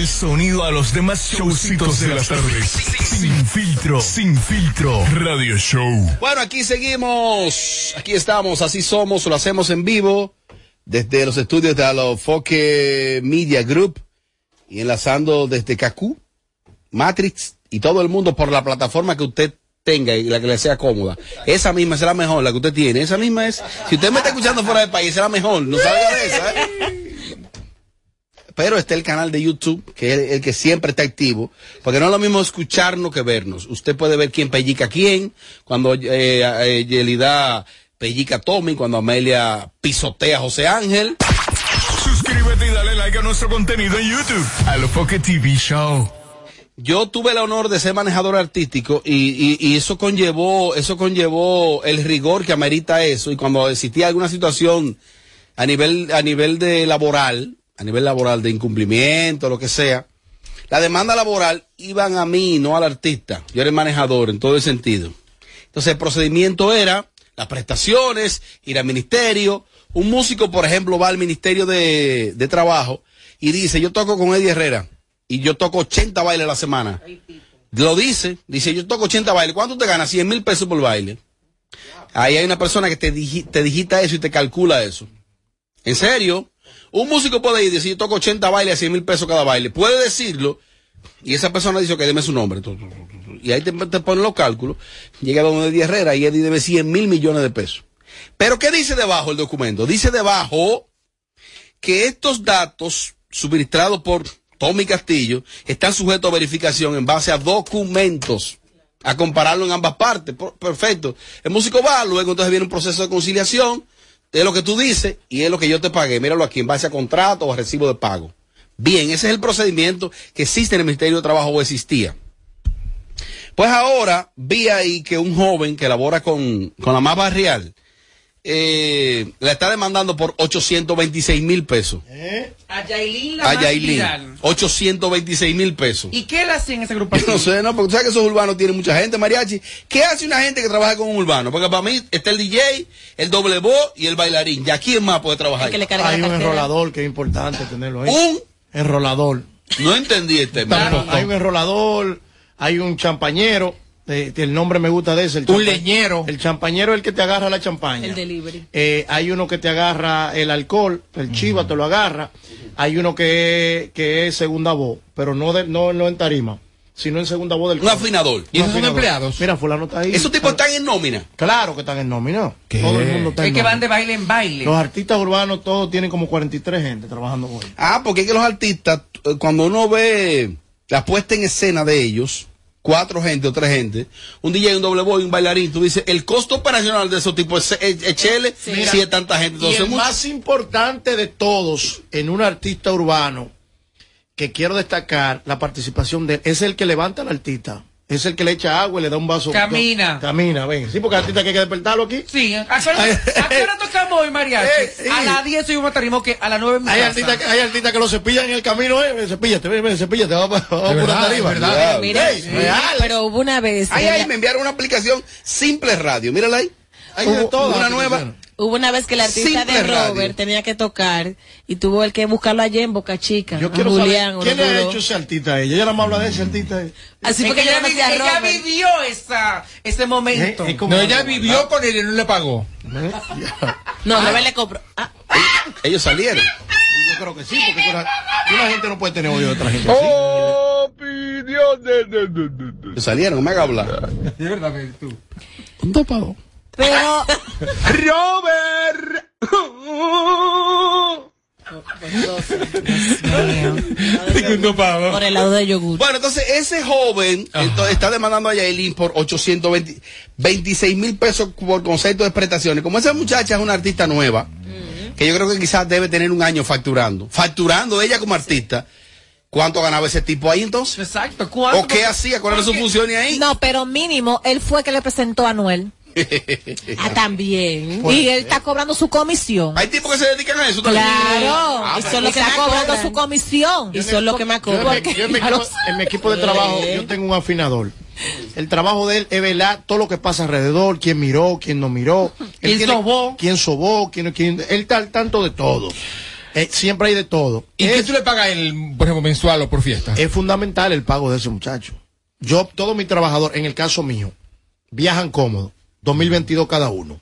el sonido a los demás showcitos de las tardes. Sin filtro, sin filtro. Radio Show. Bueno, aquí seguimos. Aquí estamos, así somos, lo hacemos en vivo desde los estudios de Alofoque Media Group y enlazando desde Kaku, Matrix y todo el mundo por la plataforma que usted tenga y la que le sea cómoda. Esa misma será mejor, la que usted tiene. Esa misma es. Si usted me está escuchando fuera del país, será mejor. No salga de esa. ¿eh? Pero está el canal de YouTube, que es el, el que siempre está activo, porque no es lo mismo escucharnos que vernos. Usted puede ver quién pellica a quién, cuando eh, eh, Yelida pellica a Tommy, cuando Amelia pisotea a José Ángel. Suscríbete y dale like a nuestro contenido en YouTube. Alofoque TV Show. yo tuve el honor de ser manejador artístico y, y- y eso conllevó, eso conllevó el rigor que amerita eso. Y cuando existía alguna situación a nivel, a nivel de laboral, a nivel laboral de incumplimiento, lo que sea, la demanda laboral iban a mí, no al artista. Yo era el manejador en todo el sentido. Entonces el procedimiento era las prestaciones, ir al ministerio. Un músico, por ejemplo, va al ministerio de, de trabajo y dice, yo toco con Eddie Herrera y yo toco 80 bailes a la semana. Lo dice, dice, yo toco 80 bailes. ¿Cuánto te ganas? 100 mil pesos por baile. Ahí hay una persona que te, digi- te digita eso y te calcula eso. ¿En serio? Un músico puede ir y decir, yo toco 80 bailes a 100 mil pesos cada baile. Puede decirlo. Y esa persona dice, ok, deme su nombre. Y ahí te, te ponen los cálculos. Llega donde Eddie Herrera y Eddie debe 100 mil millones de pesos. Pero ¿qué dice debajo el documento? Dice debajo que estos datos suministrados por Tommy Castillo están sujetos a verificación en base a documentos, a compararlo en ambas partes. Perfecto. El músico va, luego entonces viene un proceso de conciliación, es lo que tú dices y es lo que yo te pagué. Míralo aquí, en base a contrato o a recibo de pago. Bien, ese es el procedimiento que existe en el Ministerio de Trabajo o existía. Pues ahora vi ahí que un joven que labora con, con la más barrial eh, la está demandando por 826 mil pesos. A Yailin la A Yailin. viral. 826 mil pesos. ¿Y qué él hacía en esa agrupación? no sé, no, porque tú sabes que esos urbanos tienen mucha gente, mariachi. ¿Qué hace una gente que trabaja con un urbano? Porque para mí está el DJ, el doble voz y el bailarín. ¿Ya quién más puede trabajar? Hay un enrolador que es importante tenerlo ahí. Un enrolador. No entendí este Tampoco. Hay un enrolador, hay un champañero. Eh, el nombre me gusta de ese. El Un leñero. El champañero es el que te agarra la champaña. El delivery. Eh, hay uno que te agarra el alcohol, el chiva te lo agarra. Hay uno que, que es segunda voz, pero no, de, no, no en tarima, sino en segunda voz del Un afinador. Un afinador. Mira, fulano está ahí. Esos tipos están en nómina. Claro que están en nómina. Todo el mundo está Es en que nómina. van de baile en baile. Los artistas urbanos todos tienen como 43 gente trabajando hoy. Ah, porque es que los artistas, eh, cuando uno ve la puesta en escena de ellos, cuatro gente o tres gente, un DJ, un doble boy, un bailarín, tú dices, el costo operacional de esos tipos es, es, es chele, Mira, si es tanta gente. y Entonces, el mucho- más importante de todos en un artista urbano que quiero destacar la participación de él es el que levanta al artista. Es el que le echa agua y le da un vaso. Camina. Camina, ven. Sí, porque el artista que hay que despertarlo aquí. Sí, ¿a qué hora, a qué hora tocamos hoy, mariachi? Eh, sí. A las 10 soy un matarismo que a las 9 en mi Hay casa. artistas, que- hay artistas que lo cepillan en el camino, eh. Cepíllate, ven, ven, cepíllate, vamos, vamos por verdad, arriba. es verdad. Mira, real. Pero hubo una vez. Ahí, ahí me enviaron una aplicación Simple Radio, mírala ahí. De Hubo- todas una las nueva. Hubo una vez que el artista Simple de radio. Robert tenía que tocar y tuvo el que buscarlo allá en Boca Chica. Yo quiero Julián, saber, ¿quién le ha hecho ese artista a ella? Ella nada más habla de ese artista. eh. Así porque ella, ella Robert. vivió esa, ese momento. Eh, es No, ella vivió con él y no le pagó. No, Robert le compró. Ah, Ellos salieron. Yo creo que sí, porque una, una gente no puede tener odio de otra gente. Opinión de, de, de, de, salieron, no me haga hablar. De verdad, tú. Un topado. Pero Robert. Por el lado de yogur. Bueno, entonces ese joven entonces, está demandando a Yailin por 826 mil pesos por concepto de prestaciones. Como esa muchacha es una artista nueva, que yo creo que quizás debe tener un año facturando. Facturando ella como artista. ¿Cuánto ganaba ese tipo ahí entonces? Exacto. ¿O qué hacía? ¿Cuál era su función ahí? No, pero mínimo, él fue que le presentó a Anuel. Ah, también. Pues, y él está cobrando su comisión. Hay tipos que se dedican a eso también. Claro, Ah, y son los que está cobrando su comisión. Y son los que más mi, cobran. yo en mi equipo, en mi equipo de trabajo yo tengo un afinador. El trabajo de él es velar todo lo que pasa alrededor, quién miró, quién no miró, Él ¿Quién tiene- sobó? quién sobó, quién, quién, él está al tanto de todo. Eh, siempre hay de todo. ¿Y qué tú le pagas, el, por ejemplo, mensual o por fiesta? es fundamental el pago de ese muchacho. Yo, todos mis trabajadores, en el caso mío, viajan cómodo, 2022 cada uno.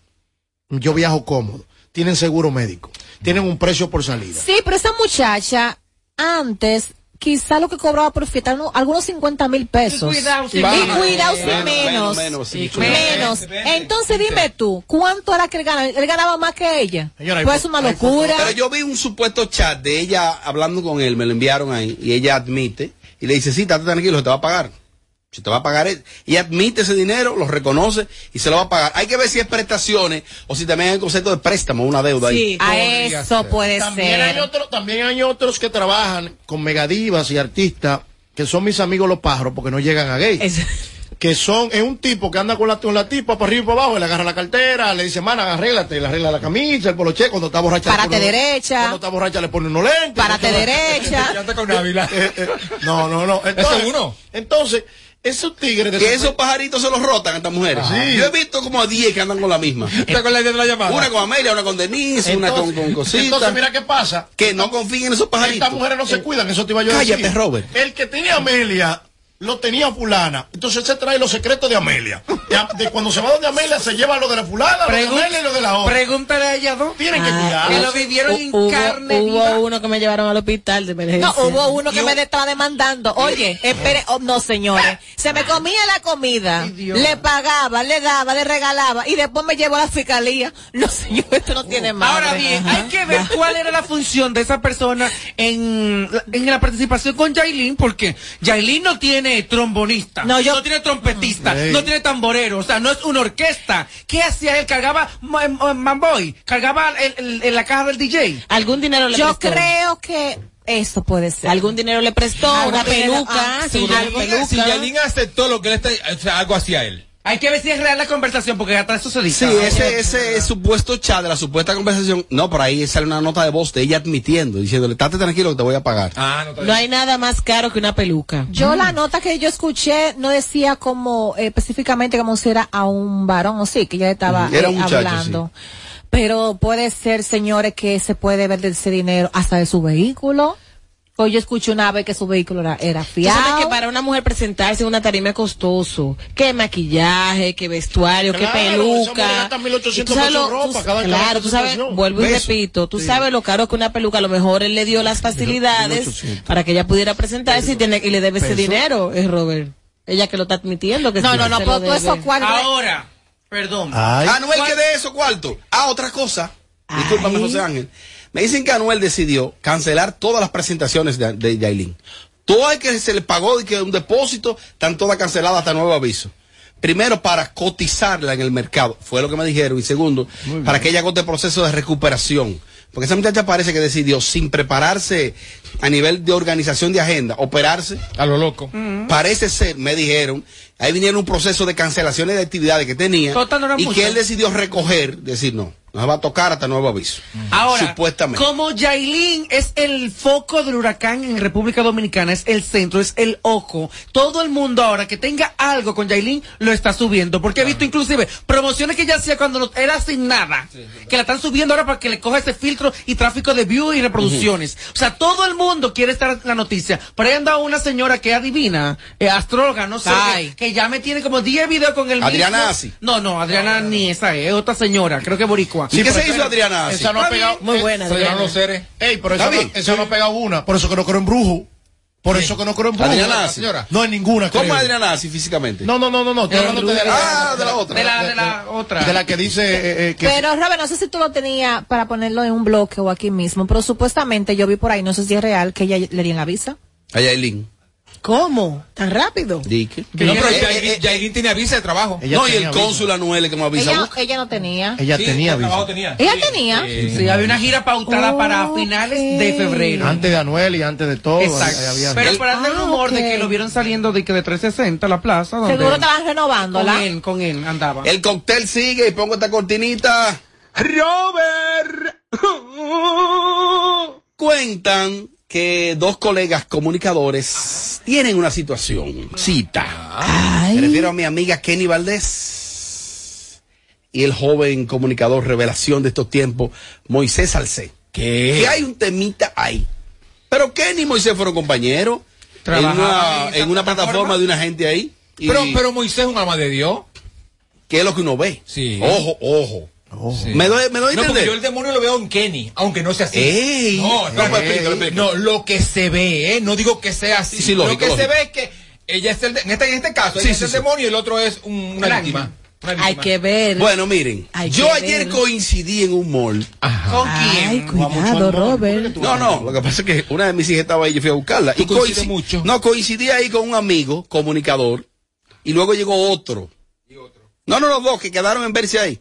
Yo viajo cómodo, tienen seguro médico, tienen un precio por salida. Sí, pero esa muchacha, antes, quizá lo que cobraba por fiesta, no, algunos 50 mil pesos. Y cuidado, sí, Y menos. cuidado, sí, Menos, menos. menos, menos, sí, Menos. Entonces dime tú, ¿cuánto era que él ganaba? Él ganaba más que ella. Señora, pues es una locura. Pero yo vi un supuesto chat de ella hablando con él, me lo enviaron ahí, y ella admite, y le dice, sí, estate tranquilo, se te va a pagar. Si te va a pagar, él. y admite ese dinero, lo reconoce y se lo va a pagar. Hay que ver si es prestaciones o si también hay un concepto de préstamo, una deuda ahí. Sí, a eso puede También hay, otro- también hay otros que trabajan con megadivas y artistas que son mis amigos los pájaros, porque no llegan a gay. Que son, es un tipo que anda con la, con la tipa para arriba y para abajo, y le agarra la cartera, le dice, mana, arréglate, le arregla la camisa, el poloche, cuando está borracha. le Párate pone derecha. Cuando está borracha le pone unos lentes. Párate derecha. Con. Eh, eh, no, no, no. Entonces, es uno. Entonces, esos tigres de Que esos pajaritos se los rotan a estas mujeres. Sí. Yo he visto como a 10 que andan con la misma. ¿Está con la de la llamada? Una con Amelia, una con Denise, una con, con cositas. Entonces, mira qué pasa. que no confíen en esos pajaritos. Estas mujeres no se cuidan, eso te iba yo a Cállate, decir. Robert. El que tenía Amelia, lo tenía fulana. Entonces se trae los secretos de Amelia. De, de cuando se va donde Amelia, se lleva lo de la fulana, lo de Pregun- Amelia y lo de la otra. Pregúntale a ella dos. Tienen que cuidar. Que lo vivieron en Hubo, carne hubo viva. uno que me llevaron al hospital de emergencia. No, hubo uno que me estaba demandando. Oye, espere, oh, no señores. Se me comía la comida, le pagaba, le daba, le regalaba y después me llevó a la fiscalía. No señor, esto no tiene madre. Ahora bien, hay que ver cuál era la función de esa persona en, en la participación con Yailin, porque Yailin no tiene trombonista, No, no, yo- tiene trompetista, no tiene tamborero, o sea, no es una orquesta. ¿Qué hacía él? ¿Cargaba ma- ma- Manboy? ¿Cargaba el- el- la caja del DJ? ¿Algún dinero le Yo prestó? creo que eso puede ser. ¿Algún dinero le prestó? ¿Una peluca? ah, sí, una peluca. Si Yailin aceptó lo que él está, o sea, algo hacia él. Hay que ver si es real la conversación, porque hasta eso se dice. Sí, ese, ese supuesto chat de la supuesta conversación. No, por ahí sale una nota de voz de ella admitiendo, diciéndole, estate tranquilo que te voy a pagar. Ah, no, No hay nada más caro que una peluca. Yo la nota que yo escuché no decía como eh, específicamente como si era a un varón o sí, que ella estaba Mm, era eh, un muchacho, hablando. Pero puede ser, señores, que se puede ver de ese dinero hasta de su vehículo. O yo escuché una vez que su vehículo era, era Tú sabes fiado. que para una mujer presentarse en una tarima es costoso. Que maquillaje, que vestuario, Claro, que esa peluca. mujer gasta 1.800 Tú sabes lo- ropa tú- cada- cada Claro, tú sabes, vuelvo y Beso. repito, tú Sí. sabes lo caro que una peluca. A lo mejor él le dio las facilidades 1.800. para que ella pudiera presentarse y, tiene, y le debe ese dinero, es Robert. Ella que lo está admitiendo que No, sí, no, no, pero tú eso cuál Ahora, perdón. Ay. Anuel, que de eso cuarto. Ah, otra cosa. Discúlpame, José Ángel. Me dicen que Anuel decidió cancelar todas las presentaciones de, de Yailin. Todo el que se le pagó de que un depósito, están todas canceladas hasta nuevo aviso. Primero, para cotizarla en el mercado, fue lo que me dijeron. Y segundo, para que ella agote el proceso de recuperación. Porque esa muchacha parece que decidió, sin prepararse a nivel de organización de agenda, operarse. A lo loco. Parece ser, me dijeron, ahí vinieron un proceso de cancelaciones de actividades que tenía Total, no y mucho. que él decidió recoger, decir no, nos va a tocar hasta nuevo aviso. Ahora, Supuestamente. como Yailin es el foco del huracán en República Dominicana, es el centro, es el ojo, todo el mundo ahora que tenga algo con Yailin lo está subiendo. Porque he visto inclusive promociones que ella hacía cuando no- era sin nada, que la están subiendo ahora para que le coja ese filtro y tráfico de views y reproducciones. O sea, todo el mundo quiere estar en la noticia. Por ahí anda una señora que es adivina, eh, astróloga, no sé, que, que ya me tiene como 10 videos con el Adriana mismo- Asi. No, no, Adriana ni esa es, es otra señora, creo que boricua. ¿Y qué se hizo Adriana? Esa no ha pegado. Muy buena, Se Adriana. los seres. Ey, pero esa, no, esa no ha pegado una. Por eso que no creo en brujo. Por eso que no creo en brujo. Adriana Asi. señora. No en ninguna. ¿Cómo creo. es Adriana así físicamente? No, no, no, no, no. Estoy Eh, hablando de, Ah, de la otra. De la, de la otra. de la que dice eh, eh, que Pero Robert, no sé si tú lo tenías para ponerlo en un bloque o aquí mismo, pero supuestamente yo vi por ahí, no sé si es real, que ella le dieron la visa. A Yailin. ¿Cómo? ¿Tan rápido? Dique. No, pero Eh, Yailin- eh, eh, Yailin tenía visa de trabajo. ella no, y el cónsul Anuel que me avisa. Ella, ella no tenía. Ella Sí, tenía visa. tenía. Ella tenía. Sí, había una gira pautada para finales de febrero. Antes de Anuel y antes de todo. Exacto. ahí había- Pero para el Ah, rumor de que lo vieron saliendo de que de 360 la plaza. Donde Seguro estaban con renovándola. él, con él andaba. El cóctel sigue y pongo esta cortinita. Robert. Cuentan que dos colegas comunicadores tienen una situación, cita. Me refiero a mi amiga Kenny Valdés y el joven comunicador revelación de estos tiempos, Moisés Salcé. ¿Qué? Que hay un temita ahí. Pero Kenny y Moisés fueron compañeros en Trabajaban una, en esa en una plataforma. plataforma de una gente ahí. Y Pero, pero Moisés es un alma de Dios. ¿Qué es lo que uno ve? Sí. Ojo, ojo. Sí. Me doy, me doy No, porque yo el demonio lo veo en Kenny, aunque no sea así. Ey. no, no, Ey. explícalo. no, lo que se ve, ¿eh? No digo que sea así. Sí, sí, lo lógico, que se ve es que ella es el, de- en, este, en este caso, Sí, ella sí, es sí. el demonio y el otro es un- una Gran víctima. Una Hay que ver. Bueno, miren, Hay yo ayer ver. coincidí en un mall. ¿Con Ay, quién? cuidado, Robert. No, no, lo que pasa es que una de mis hijas estaba ahí y yo fui a buscarla. Tú Y coincides coinci- mucho. No, coincidí ahí con un amigo, comunicador, y luego llegó otro. No, no, los dos que quedaron en verse ahí.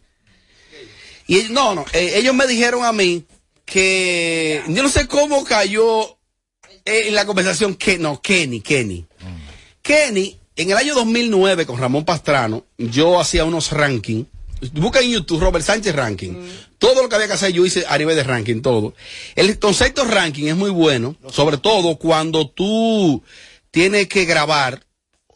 Y ellos- no, no, eh, ellos me dijeron a mí que yo no sé cómo cayó eh, en la conversación que no, Kenny, Kenny. Kenny, en el año 2009 con Ramón Pastrano, yo hacía unos rankings. Busca en YouTube Robert Sánchez Ranking. Todo lo que había que hacer yo hice a nivel de ranking, todo. El concepto ranking es muy bueno, sobre todo cuando tú tienes que grabar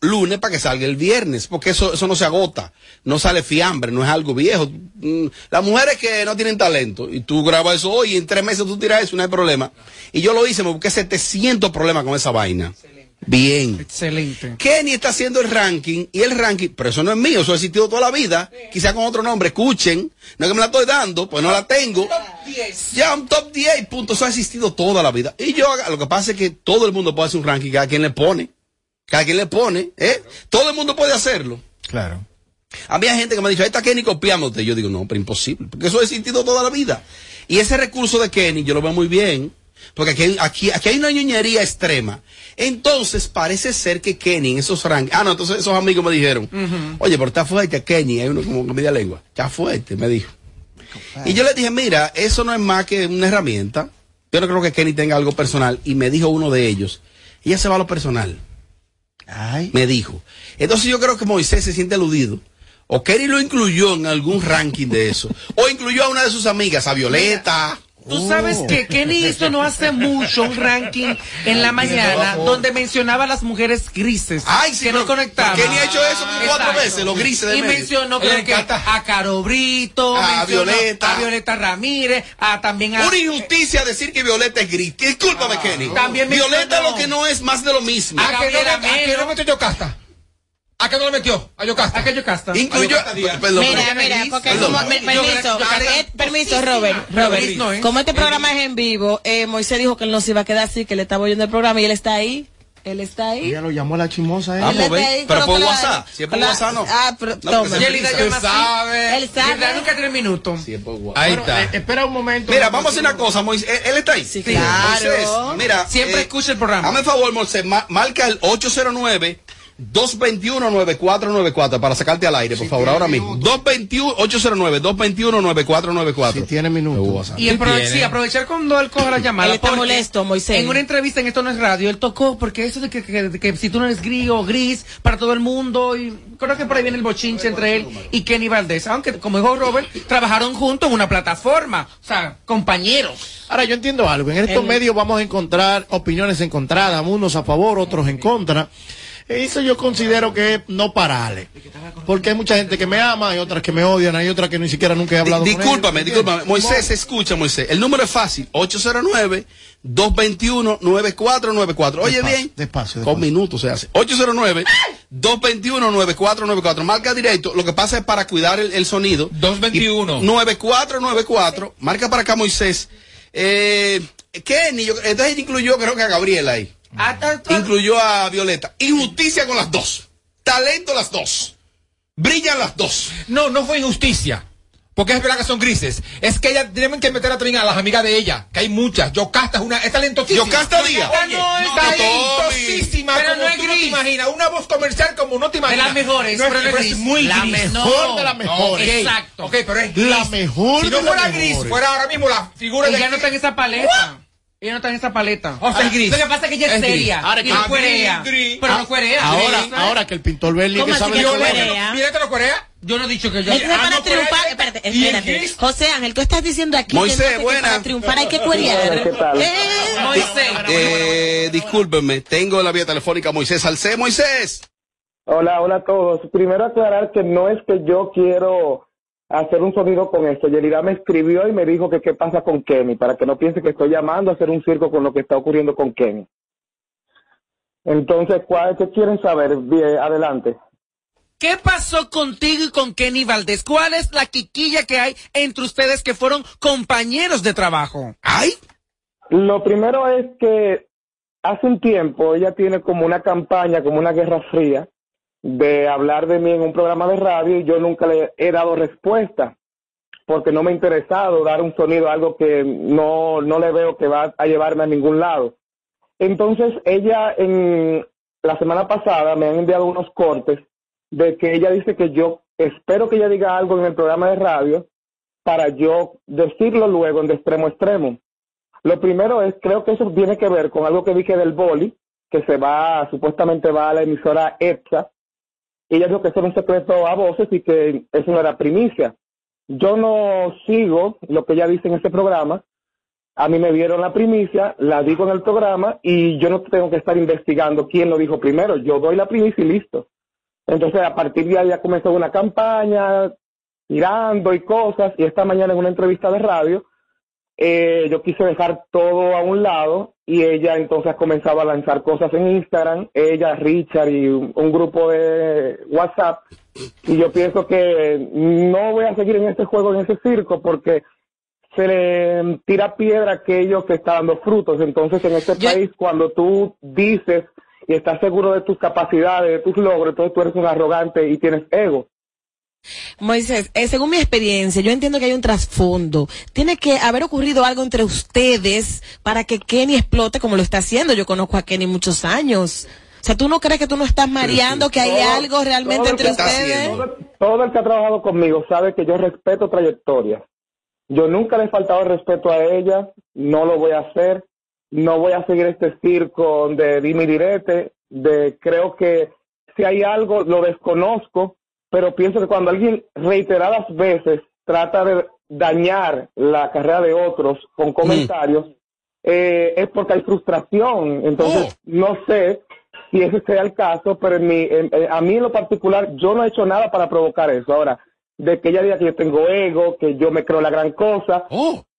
lunes para que salga el viernes, porque eso, eso no se agota, no sale fiambre, no es algo viejo. Mm, Las mujeres que no tienen talento, y tú grabas eso hoy y en tres meses tú tiras eso, no hay problema. Y yo lo hice, me busqué 700 problemas con esa vaina. Bien. Excelente. Kenny está haciendo el ranking y el ranking, pero eso no es mío, eso ha existido toda la vida, quizá con otro nombre, escuchen, no es que me la estoy dando, pues no la tengo. Ya un top 10 puntos, eso ha existido toda la vida. Y yo, lo que pasa es que todo el mundo puede hacer un ranking, cada quien le pone, cada quien le pone, ¿eh? Todo el mundo puede hacerlo. Claro. A mí hay gente que me ha dicho, ahí está Kenny copiándote. Yo digo, no, pero imposible, porque eso ha existido toda la vida. Y ese recurso de Kenny, yo lo veo muy bien, porque aquí, hay- aquí, aquí hay una ñoñería extrema. Entonces, parece ser que Kenny en esos rankings, ah, no, entonces esos amigos me dijeron, oye, pero está fuerte Kenny, hay uno como que media lengua, está fuerte, me dijo. Y yo le dije, mira, eso no es más que una herramienta. Yo no creo que Kenny tenga algo personal. Y me dijo uno de ellos, ella se va a lo personal. Me dijo. Entonces yo creo que Moisés se siente aludido. O Kenny lo incluyó en algún ranking de eso. O incluyó a una de sus amigas, a Violeta. Tú sabes que Kenny hizo no hace mucho un ranking en la mañana donde mencionaba a las mujeres grises Ay, sí, que no conectaban. Kenny ha hecho eso como cuatro Exacto. veces, los grises del Y medio. mencionó A creo que encanta. a Caro Brito, A Violeta. a Violeta Ramírez, a también a Una injusticia decir que Violeta es gris. Discúlpame, Kenny. También Violeta mencionó- lo que no es más de lo mismo. A Gabriela ¿A que no metió Yocasta? ¿A que no lo metió? A Yocasta. ¿A qué Yocasta? Incluyó. Perdón, Mira, mira, porque Perdón. como, me- permiso, eh, permiso, Robert, Robert, no, ¿eh? como este programa es en vivo, eh, Moisés dijo que él no se iba a quedar así, que le estaba oyendo el programa y él está ahí, él está ahí. Ella lo llamó a la chimosa. ¿eh? Ah, pues Él ahí, pero por. WhatsApp. Si es por. WhatsApp, no. Ah, pero No, toma. así. sabe. Él sabe. Nunca tiene minutos. Sí, es por WhatsApp. Ahí Bueno, está. eh, espera un momento. Mira, vamos a hacer una cosa, Moisés. Él, él está ahí. Sí, claro. Moisés, mira. Siempre eh, escucha el programa. Hazme favor, Moisés. ma- marca el 809 221-9494 para sacarte al aire, por favor, ahora mismo. 221 809-221-9494. Si tiene minutos. Y aprove- sí, aprovechar cuando él coja la llamada. Él está molesto, Moisés. En una entrevista en Esto No es Radio, él tocó, porque eso de que, que- si tú no eres gris o gris para todo el mundo, y creo que por ahí viene el bochinche entre él y Kenny Valdés. Aunque, como dijo Robert, trabajaron juntos en una plataforma, o sea, compañeros. Ahora, yo entiendo algo. En estos El- medios vamos a encontrar opiniones encontradas, unos a favor, otros en contra. Eso yo considero que es no parale. Porque hay mucha gente que me ama, hay otras que me odian, hay otras que ni siquiera nunca he hablado Di- con discúlpame, ellos, discúlpame. ¿entiendes? Moisés, escucha, Moisés. El número es fácil. 809-221-9494. Oye Despacio, bien. despacio, Con minutos se hace. 809-221-9494. Marca directo. Lo que pasa es para cuidar el, el sonido. 221. Y 9494. Marca para acá, Moisés. Eh, Kenny, yo- entonces incluyó creo que a Gabriela ahí. Ah. Incluyó a Violeta. Injusticia con las dos. Talento las dos. Brillan las dos. No, no fue injusticia. Porque es verdad que son grises. Es que ellas tienen que meter a también a las amigas de ella, que hay muchas. Yocasta es una, es talentosísima. Yocasta Díaz. Oye, No, es talentosísima. Pero como no es tú no te gris. imaginas. Una voz comercial como no te De imaginas. las mejores, No es, pero no es gris. muy La gris. mejor No. de las mejores. Exacto. Ok, pero es La gris. mejor Si no de fuera las gris, fuera ahora mismo la figura de Ella no está en esa paleta. Ella no está en esa paleta. O sea, es gris. Lo que pasa es que ella es, Es gris. seria. Ahora y que- no Ah, cuerea. Pero no cuerea. Ahora, Gris. ahora que el pintor Berli ¿Cómo que sabe que? Corea. Violeta lo corea. Yo no he dicho que yo. Entonces, Ah, para no, triunfar, espérate, espérate. José Ángel, tú estás diciendo aquí Moisés, que, que buena. para triunfar hay que cuerear. ¿Qué tal? Eh, Moisés. Eh, discúlpenme, tengo la vía telefónica Moisés Salcé. Moisés. Hola, hola a todos. Primero aclarar que no es que yo quiero hacer un sonido con esto. Yelida me escribió y me dijo que qué pasa con Kenny, para que no piense que estoy llamando a hacer un circo con lo que está ocurriendo con Kenny. Entonces, ¿cuál, ¿qué quieren saber? Bien, adelante. ¿Qué pasó contigo y con Kenny Valdés? ¿Cuál es la quiquilla que hay entre ustedes que fueron compañeros de trabajo? ¡Ay! Lo primero es que hace un tiempo ella tiene como una campaña, como una guerra fría, de hablar de mí en un programa de radio y yo nunca le he dado respuesta porque no me ha interesado dar un sonido, algo que no, no le veo que va a llevarme a ningún lado. Entonces ella en la semana pasada me han enviado unos cortes de que ella dice que yo espero que ella diga algo en el programa de radio para yo decirlo luego en de extremo a extremo. Lo primero es, creo que eso tiene que ver con algo que dije del boli, que se va, supuestamente va a la emisora EPSA. Ella dijo que eso era un secreto a voces y que eso no era primicia. Yo no sigo lo que ella dice en ese programa. A mí me dieron la primicia, la digo en el programa y yo no tengo que estar investigando quién lo dijo primero. Yo doy la primicia y listo. Entonces, a partir de ahí ya comenzó una campaña, tirando y cosas, y esta mañana en una entrevista de radio, eh, yo quise dejar todo a un lado y ella entonces comenzaba a lanzar cosas en Instagram, ella, Richard y un, un grupo de WhatsApp, y yo pienso que no voy a seguir en este juego, en ese circo, porque se le tira piedra a aquello que está dando frutos. Entonces, en este país, cuando tú dices y estás seguro de tus capacidades, de tus logros, entonces tú eres un arrogante y tienes ego. Moisés, eh, según mi experiencia, yo entiendo que hay un trasfondo. Tiene que haber ocurrido algo entre ustedes para que Kenny explote como lo está haciendo. Yo conozco a Kenny muchos años. O sea, ¿tú no crees que tú no estás mareando, que hay Todo- algo realmente entre ustedes? Todo, todo el que ha trabajado conmigo sabe que yo respeto trayectoria. Yo nunca le he faltado el respeto a ella, no lo voy a hacer, no voy a seguir este circo de dime y direte, de creo que si hay algo lo desconozco, pero pienso que cuando alguien reiteradas veces trata de dañar la carrera de otros con comentarios, eh, es porque hay frustración. Entonces, no sé si ese sea el caso, pero en mi, en- en- a mí en lo particular, yo no he hecho nada para provocar eso. Ahora, de que ella diga que yo tengo ego, que yo me creo la gran cosa,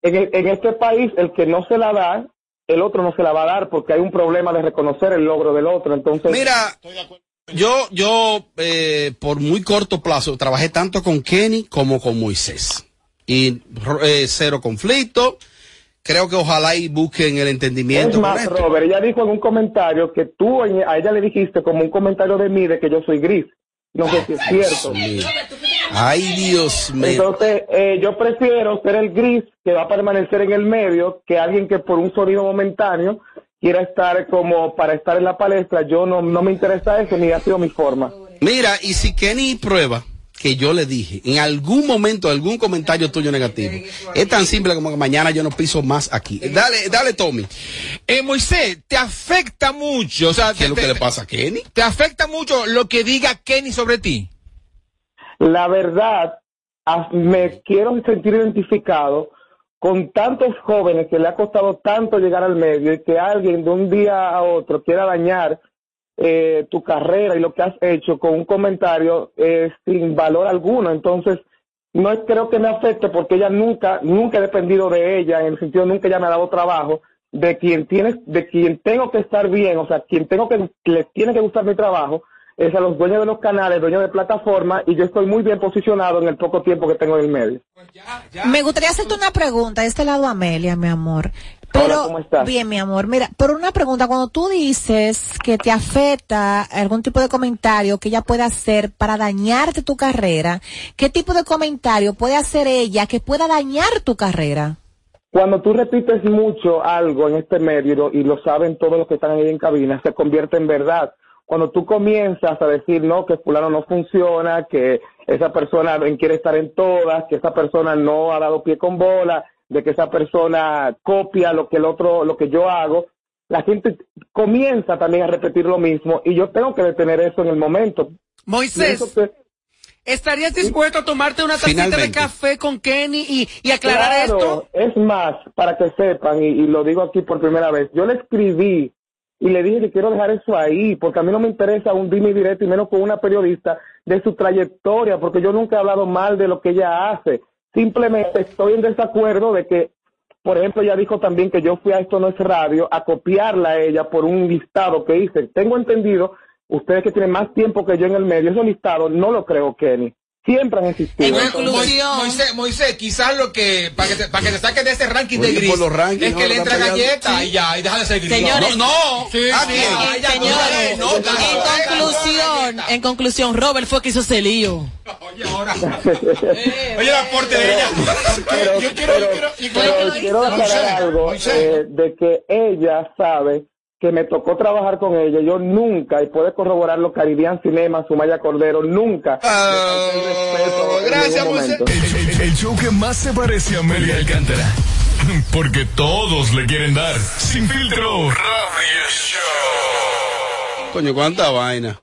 en, e- en este país, el que no se la da, el otro no se la va a dar porque hay un problema de reconocer el logro del otro. Entonces, Mira, yo, yo eh, por muy corto plazo trabajé tanto con Kenny como con Moisés. Y eh, cero conflicto. Creo que ojalá y busquen el Es entendimiento más, correcto. Robert, ella dijo en un comentario que tú a ella le dijiste como un comentario de mí de que yo soy gris. No sé si es cierto. Ay, Dios mío. Entonces, eh, yo prefiero ser el gris que va a permanecer en el medio que alguien que por un sonido momentáneo quiera estar como para estar en la palestra. Yo no, no me interesa eso ni ha sido mi forma. Mira, y si Kenny prueba que yo le dije en algún momento algún comentario tuyo negativo, es tan simple como que mañana yo no piso más aquí. Dale, dale, Tommy. Eh, Moisés, ¿te afecta mucho? O sea, ¿Qué es lo te- que le pasa a Kenny? ¿Te afecta mucho lo que diga Kenny sobre ti? La verdad, me quiero sentir identificado con tantos jóvenes que le ha costado tanto llegar al medio y que alguien de un día a otro quiera dañar eh, tu carrera y lo que has hecho con un comentario eh, sin valor alguno. Entonces, no creo que me afecte porque ella nunca, nunca he dependido de ella, en el sentido nunca ella me ha dado trabajo, de quien tiene, de quien tengo que estar bien, o sea, quien tengo que, les tiene que gustar mi trabajo, es a los dueños de los canales, dueños de plataformas, y yo estoy muy bien posicionado en el poco tiempo que tengo en el medio. Me gustaría hacerte una pregunta, de este lado Amelia, mi amor. Pero, Hola, ¿cómo estás? bien, mi amor, mira, por una pregunta, cuando tú dices que te afecta algún tipo de comentario que ella pueda hacer para dañarte tu carrera, ¿qué tipo de comentario puede hacer ella que pueda dañar tu carrera? Cuando tú repites mucho algo en este medio y lo saben todos los que están ahí en cabina, se convierte en verdad. Cuando tú comienzas a decir, no, que fulano no funciona, que esa persona quiere estar en todas, que esa persona no ha dado pie con bola, de que esa persona copia lo que el otro, lo que yo hago, la gente comienza también a repetir lo mismo y yo tengo que detener eso en el momento. Moisés, que- ¿estarías dispuesto a tomarte una tacita de café con Kenny y, y aclarar Claro, esto? Es más, para que sepan, y, y lo digo aquí por primera vez, yo le escribí y le dije que quiero dejar eso ahí, porque a mí no me interesa un dime directo, y menos con una periodista, de su trayectoria, porque yo nunca he hablado mal de lo que ella hace. Simplemente estoy en desacuerdo de que, por ejemplo, ella dijo también que yo fui a Esto No es Radio a copiarla a ella por un listado que hice. Tengo entendido, ustedes que tienen más tiempo que yo en el medio, ese listado no lo creo, Kenny. Siempre han existido. Moisés, Moisés, Moisés, quizás lo que, para que te, para que te saquen de ese ranking de Oye, gris, por los rankings, es no, que le entra galleta peleando. y ya, y deja de ser gris. Señores, no, no, Sí, Ah, sí, bien. sí, ya, señores, no, no, en no, conclusión, en conclusión, Robert fue que hizo ese lío. Oye, el aporte de ella. pero, pero- pero quiero aclarar algo eh, de que ella sabe que me tocó trabajar con ella. Yo nunca, y puede corroborarlo Caribbean Cinema, Sumaya Cordero, nunca. gracias, El, el show que más se parece a Amelia Alcántara. Porque todos le quieren dar. Sin filtro. Radio Show. Coño, cuánta vaina.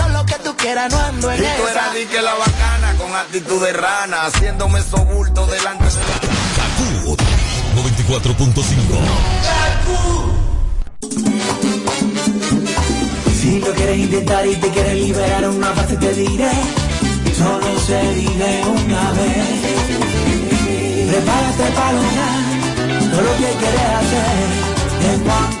quieras, no ando Y en tú esa. eras di que la bacana con actitud de rana, haciéndome esos bultos delante de la... 94.5. Si lo quieres intentar y te quieres liberar una parte te diré, solo se vive una vez. Prepárate para lograr todo lo que quieres hacer. En one,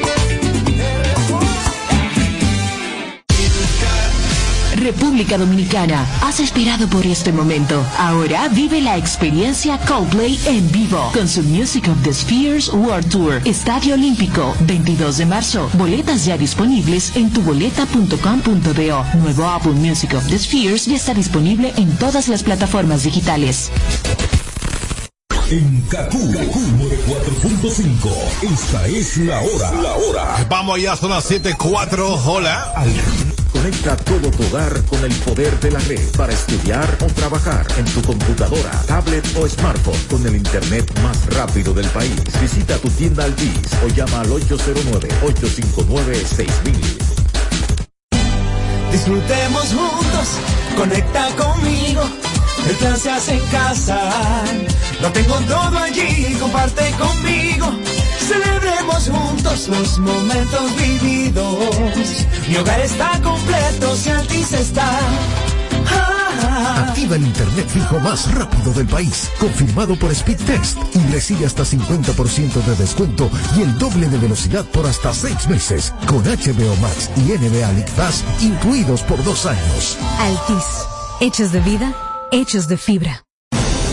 República Dominicana, has esperado por este momento. Ahora vive la experiencia Coldplay en vivo con su Music of the Spheres World Tour. Estadio Olímpico, 22 de marzo. Boletas ya disponibles en tuboleta.com.do. Nuevo álbum Music of the Spheres ya está disponible en todas las plataformas digitales. En Kaku, 4.5. Esta es la hora. La hora. Vamos allá, son las 7.4. Hola. Conecta todo tu hogar con el poder de la red para estudiar o trabajar en tu computadora, tablet o smartphone con el internet más rápido del país. Visita tu tienda Altis o llama al 809-859-6000. Disfrutemos juntos, conecta conmigo. El plan se hace en casa. Lo tengo todo allí, comparte conmigo. Celebremos juntos los momentos vividos. Mi hogar está completo si Altis está. Ah, Activa el internet fijo más rápido del país, confirmado por Speed Test y recibe hasta 50% de descuento y el doble de velocidad por hasta 6 meses con HBO Max y NBA League Pass incluidos por dos años. Altis. Hechos de vida, hechos de fibra.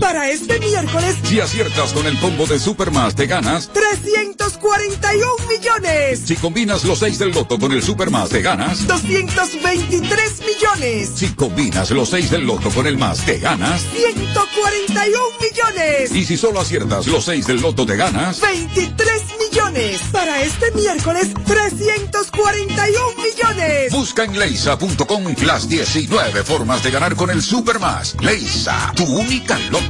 Para este miércoles, Si aciertas con el combo de Supermas, te ganas. 341 millones, Si combinas los 6 del loto con el Supermas, te ganas. 223 millones, Si combinas los 6 del loto con el más, te ganas. 141 millones, Y si solo aciertas los 6 del loto, te ganas. 23 millones. Para este miércoles, 341 millones. Busca en leisa.com las 19 formas de ganar con el Supermas. Leisa, tu única loto,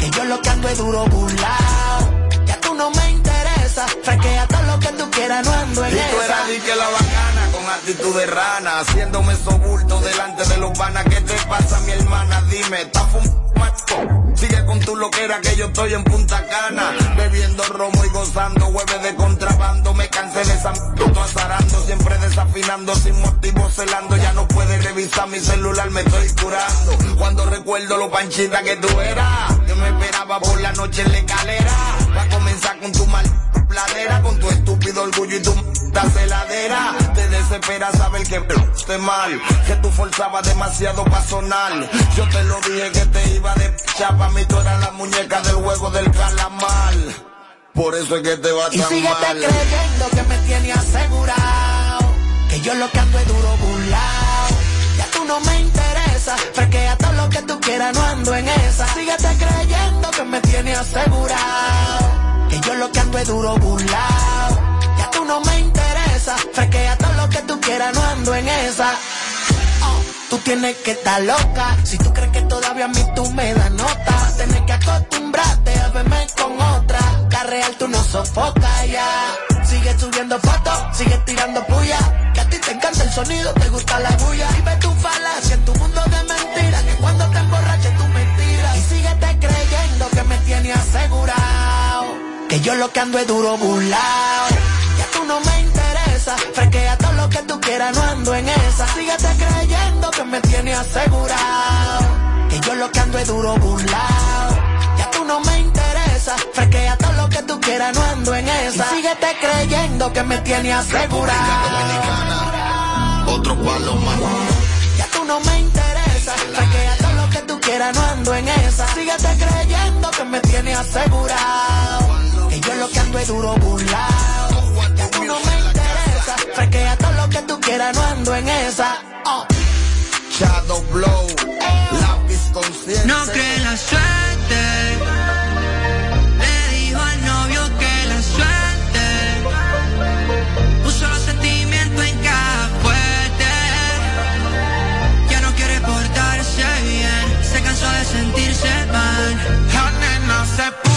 Que yo lo que ando es duro burlao. Ya tú no me interesa. Fresquea todo lo que tú quieras, no ando en Y tú esa. eras que la bacana actitud de rana, haciéndome sobulto delante de los panas. ¿Qué te pasa, mi hermana? Dime, ¿estás fumando? Sigue con tu loquera que yo estoy en Punta Cana, bebiendo romo y gozando, hueves de contrabando. Me cansé de esa azarando, siempre desafinando, sin motivo celando. Ya no puedes revisar mi celular, me estoy curando. Cuando recuerdo lo panchita que tú eras, que me esperaba por la noche en la escalera. Va a comenzar con tu mal pladera, con tu estúpido orgullo y tu m***a celadera. Te desespera saber que esté mal, que tú forzabas demasiado pa' sonar. Yo te lo dije que te iba de chapa, mí tú eras la muñeca del juego del calamar. Por eso es que te va Y tan síguete mal. creyendo que me tiene asegurado. Que yo lo que ando es duro burlao. Ya tú no me interesa. Fresquea todo lo que tú quieras, no ando en esa. Síguete creyendo que me tiene asegurado. Que yo lo que ando es duro burlao. Fresquea todo lo que tú quieras, no ando en esa. Oh, Tú tienes que estar loca. Si tú crees que todavía a mí tú me das nota, tienes que acostumbrarte a verme con otra. La real tú no sofocas ya. Sigue subiendo fotos, sigue tirando puya. Que a ti te encanta el sonido, te gusta la bulla. Y ve tu falacia en tu mundo de mentiras. Que cuando te emborraches tú mentiras. Y síguete creyendo que me tiene asegurado. Que yo lo que ando es duro burlao. Ya tú no me interesa. Fresquea todo lo que tú quieras, no ando en esa. Síguete creyendo que me tiene asegurado. Que yo lo que ando es duro burlao. Ya tú no me interesa. Fresquea todo lo que tú quieras, no ando en esa. Y síguete creyendo que me tiene asegurado. Otro palo más. Ya tú no me interesa. Fresquea todo lo que tú quieras, no ando en esa. Síguete creyendo que me tiene asegurado. Que yo lo que ando es duro burlao. Ya tú no me Traquea todo lo que tú quieras, no ando en esa. Oh. Shadow Blow, eh. lápiz consciente. No cree la suerte. Le dijo al novio que la suerte. Puso los sentimientos en cada fuerte. Ya no quiere portarse bien. Se cansó de sentirse mal. La nena se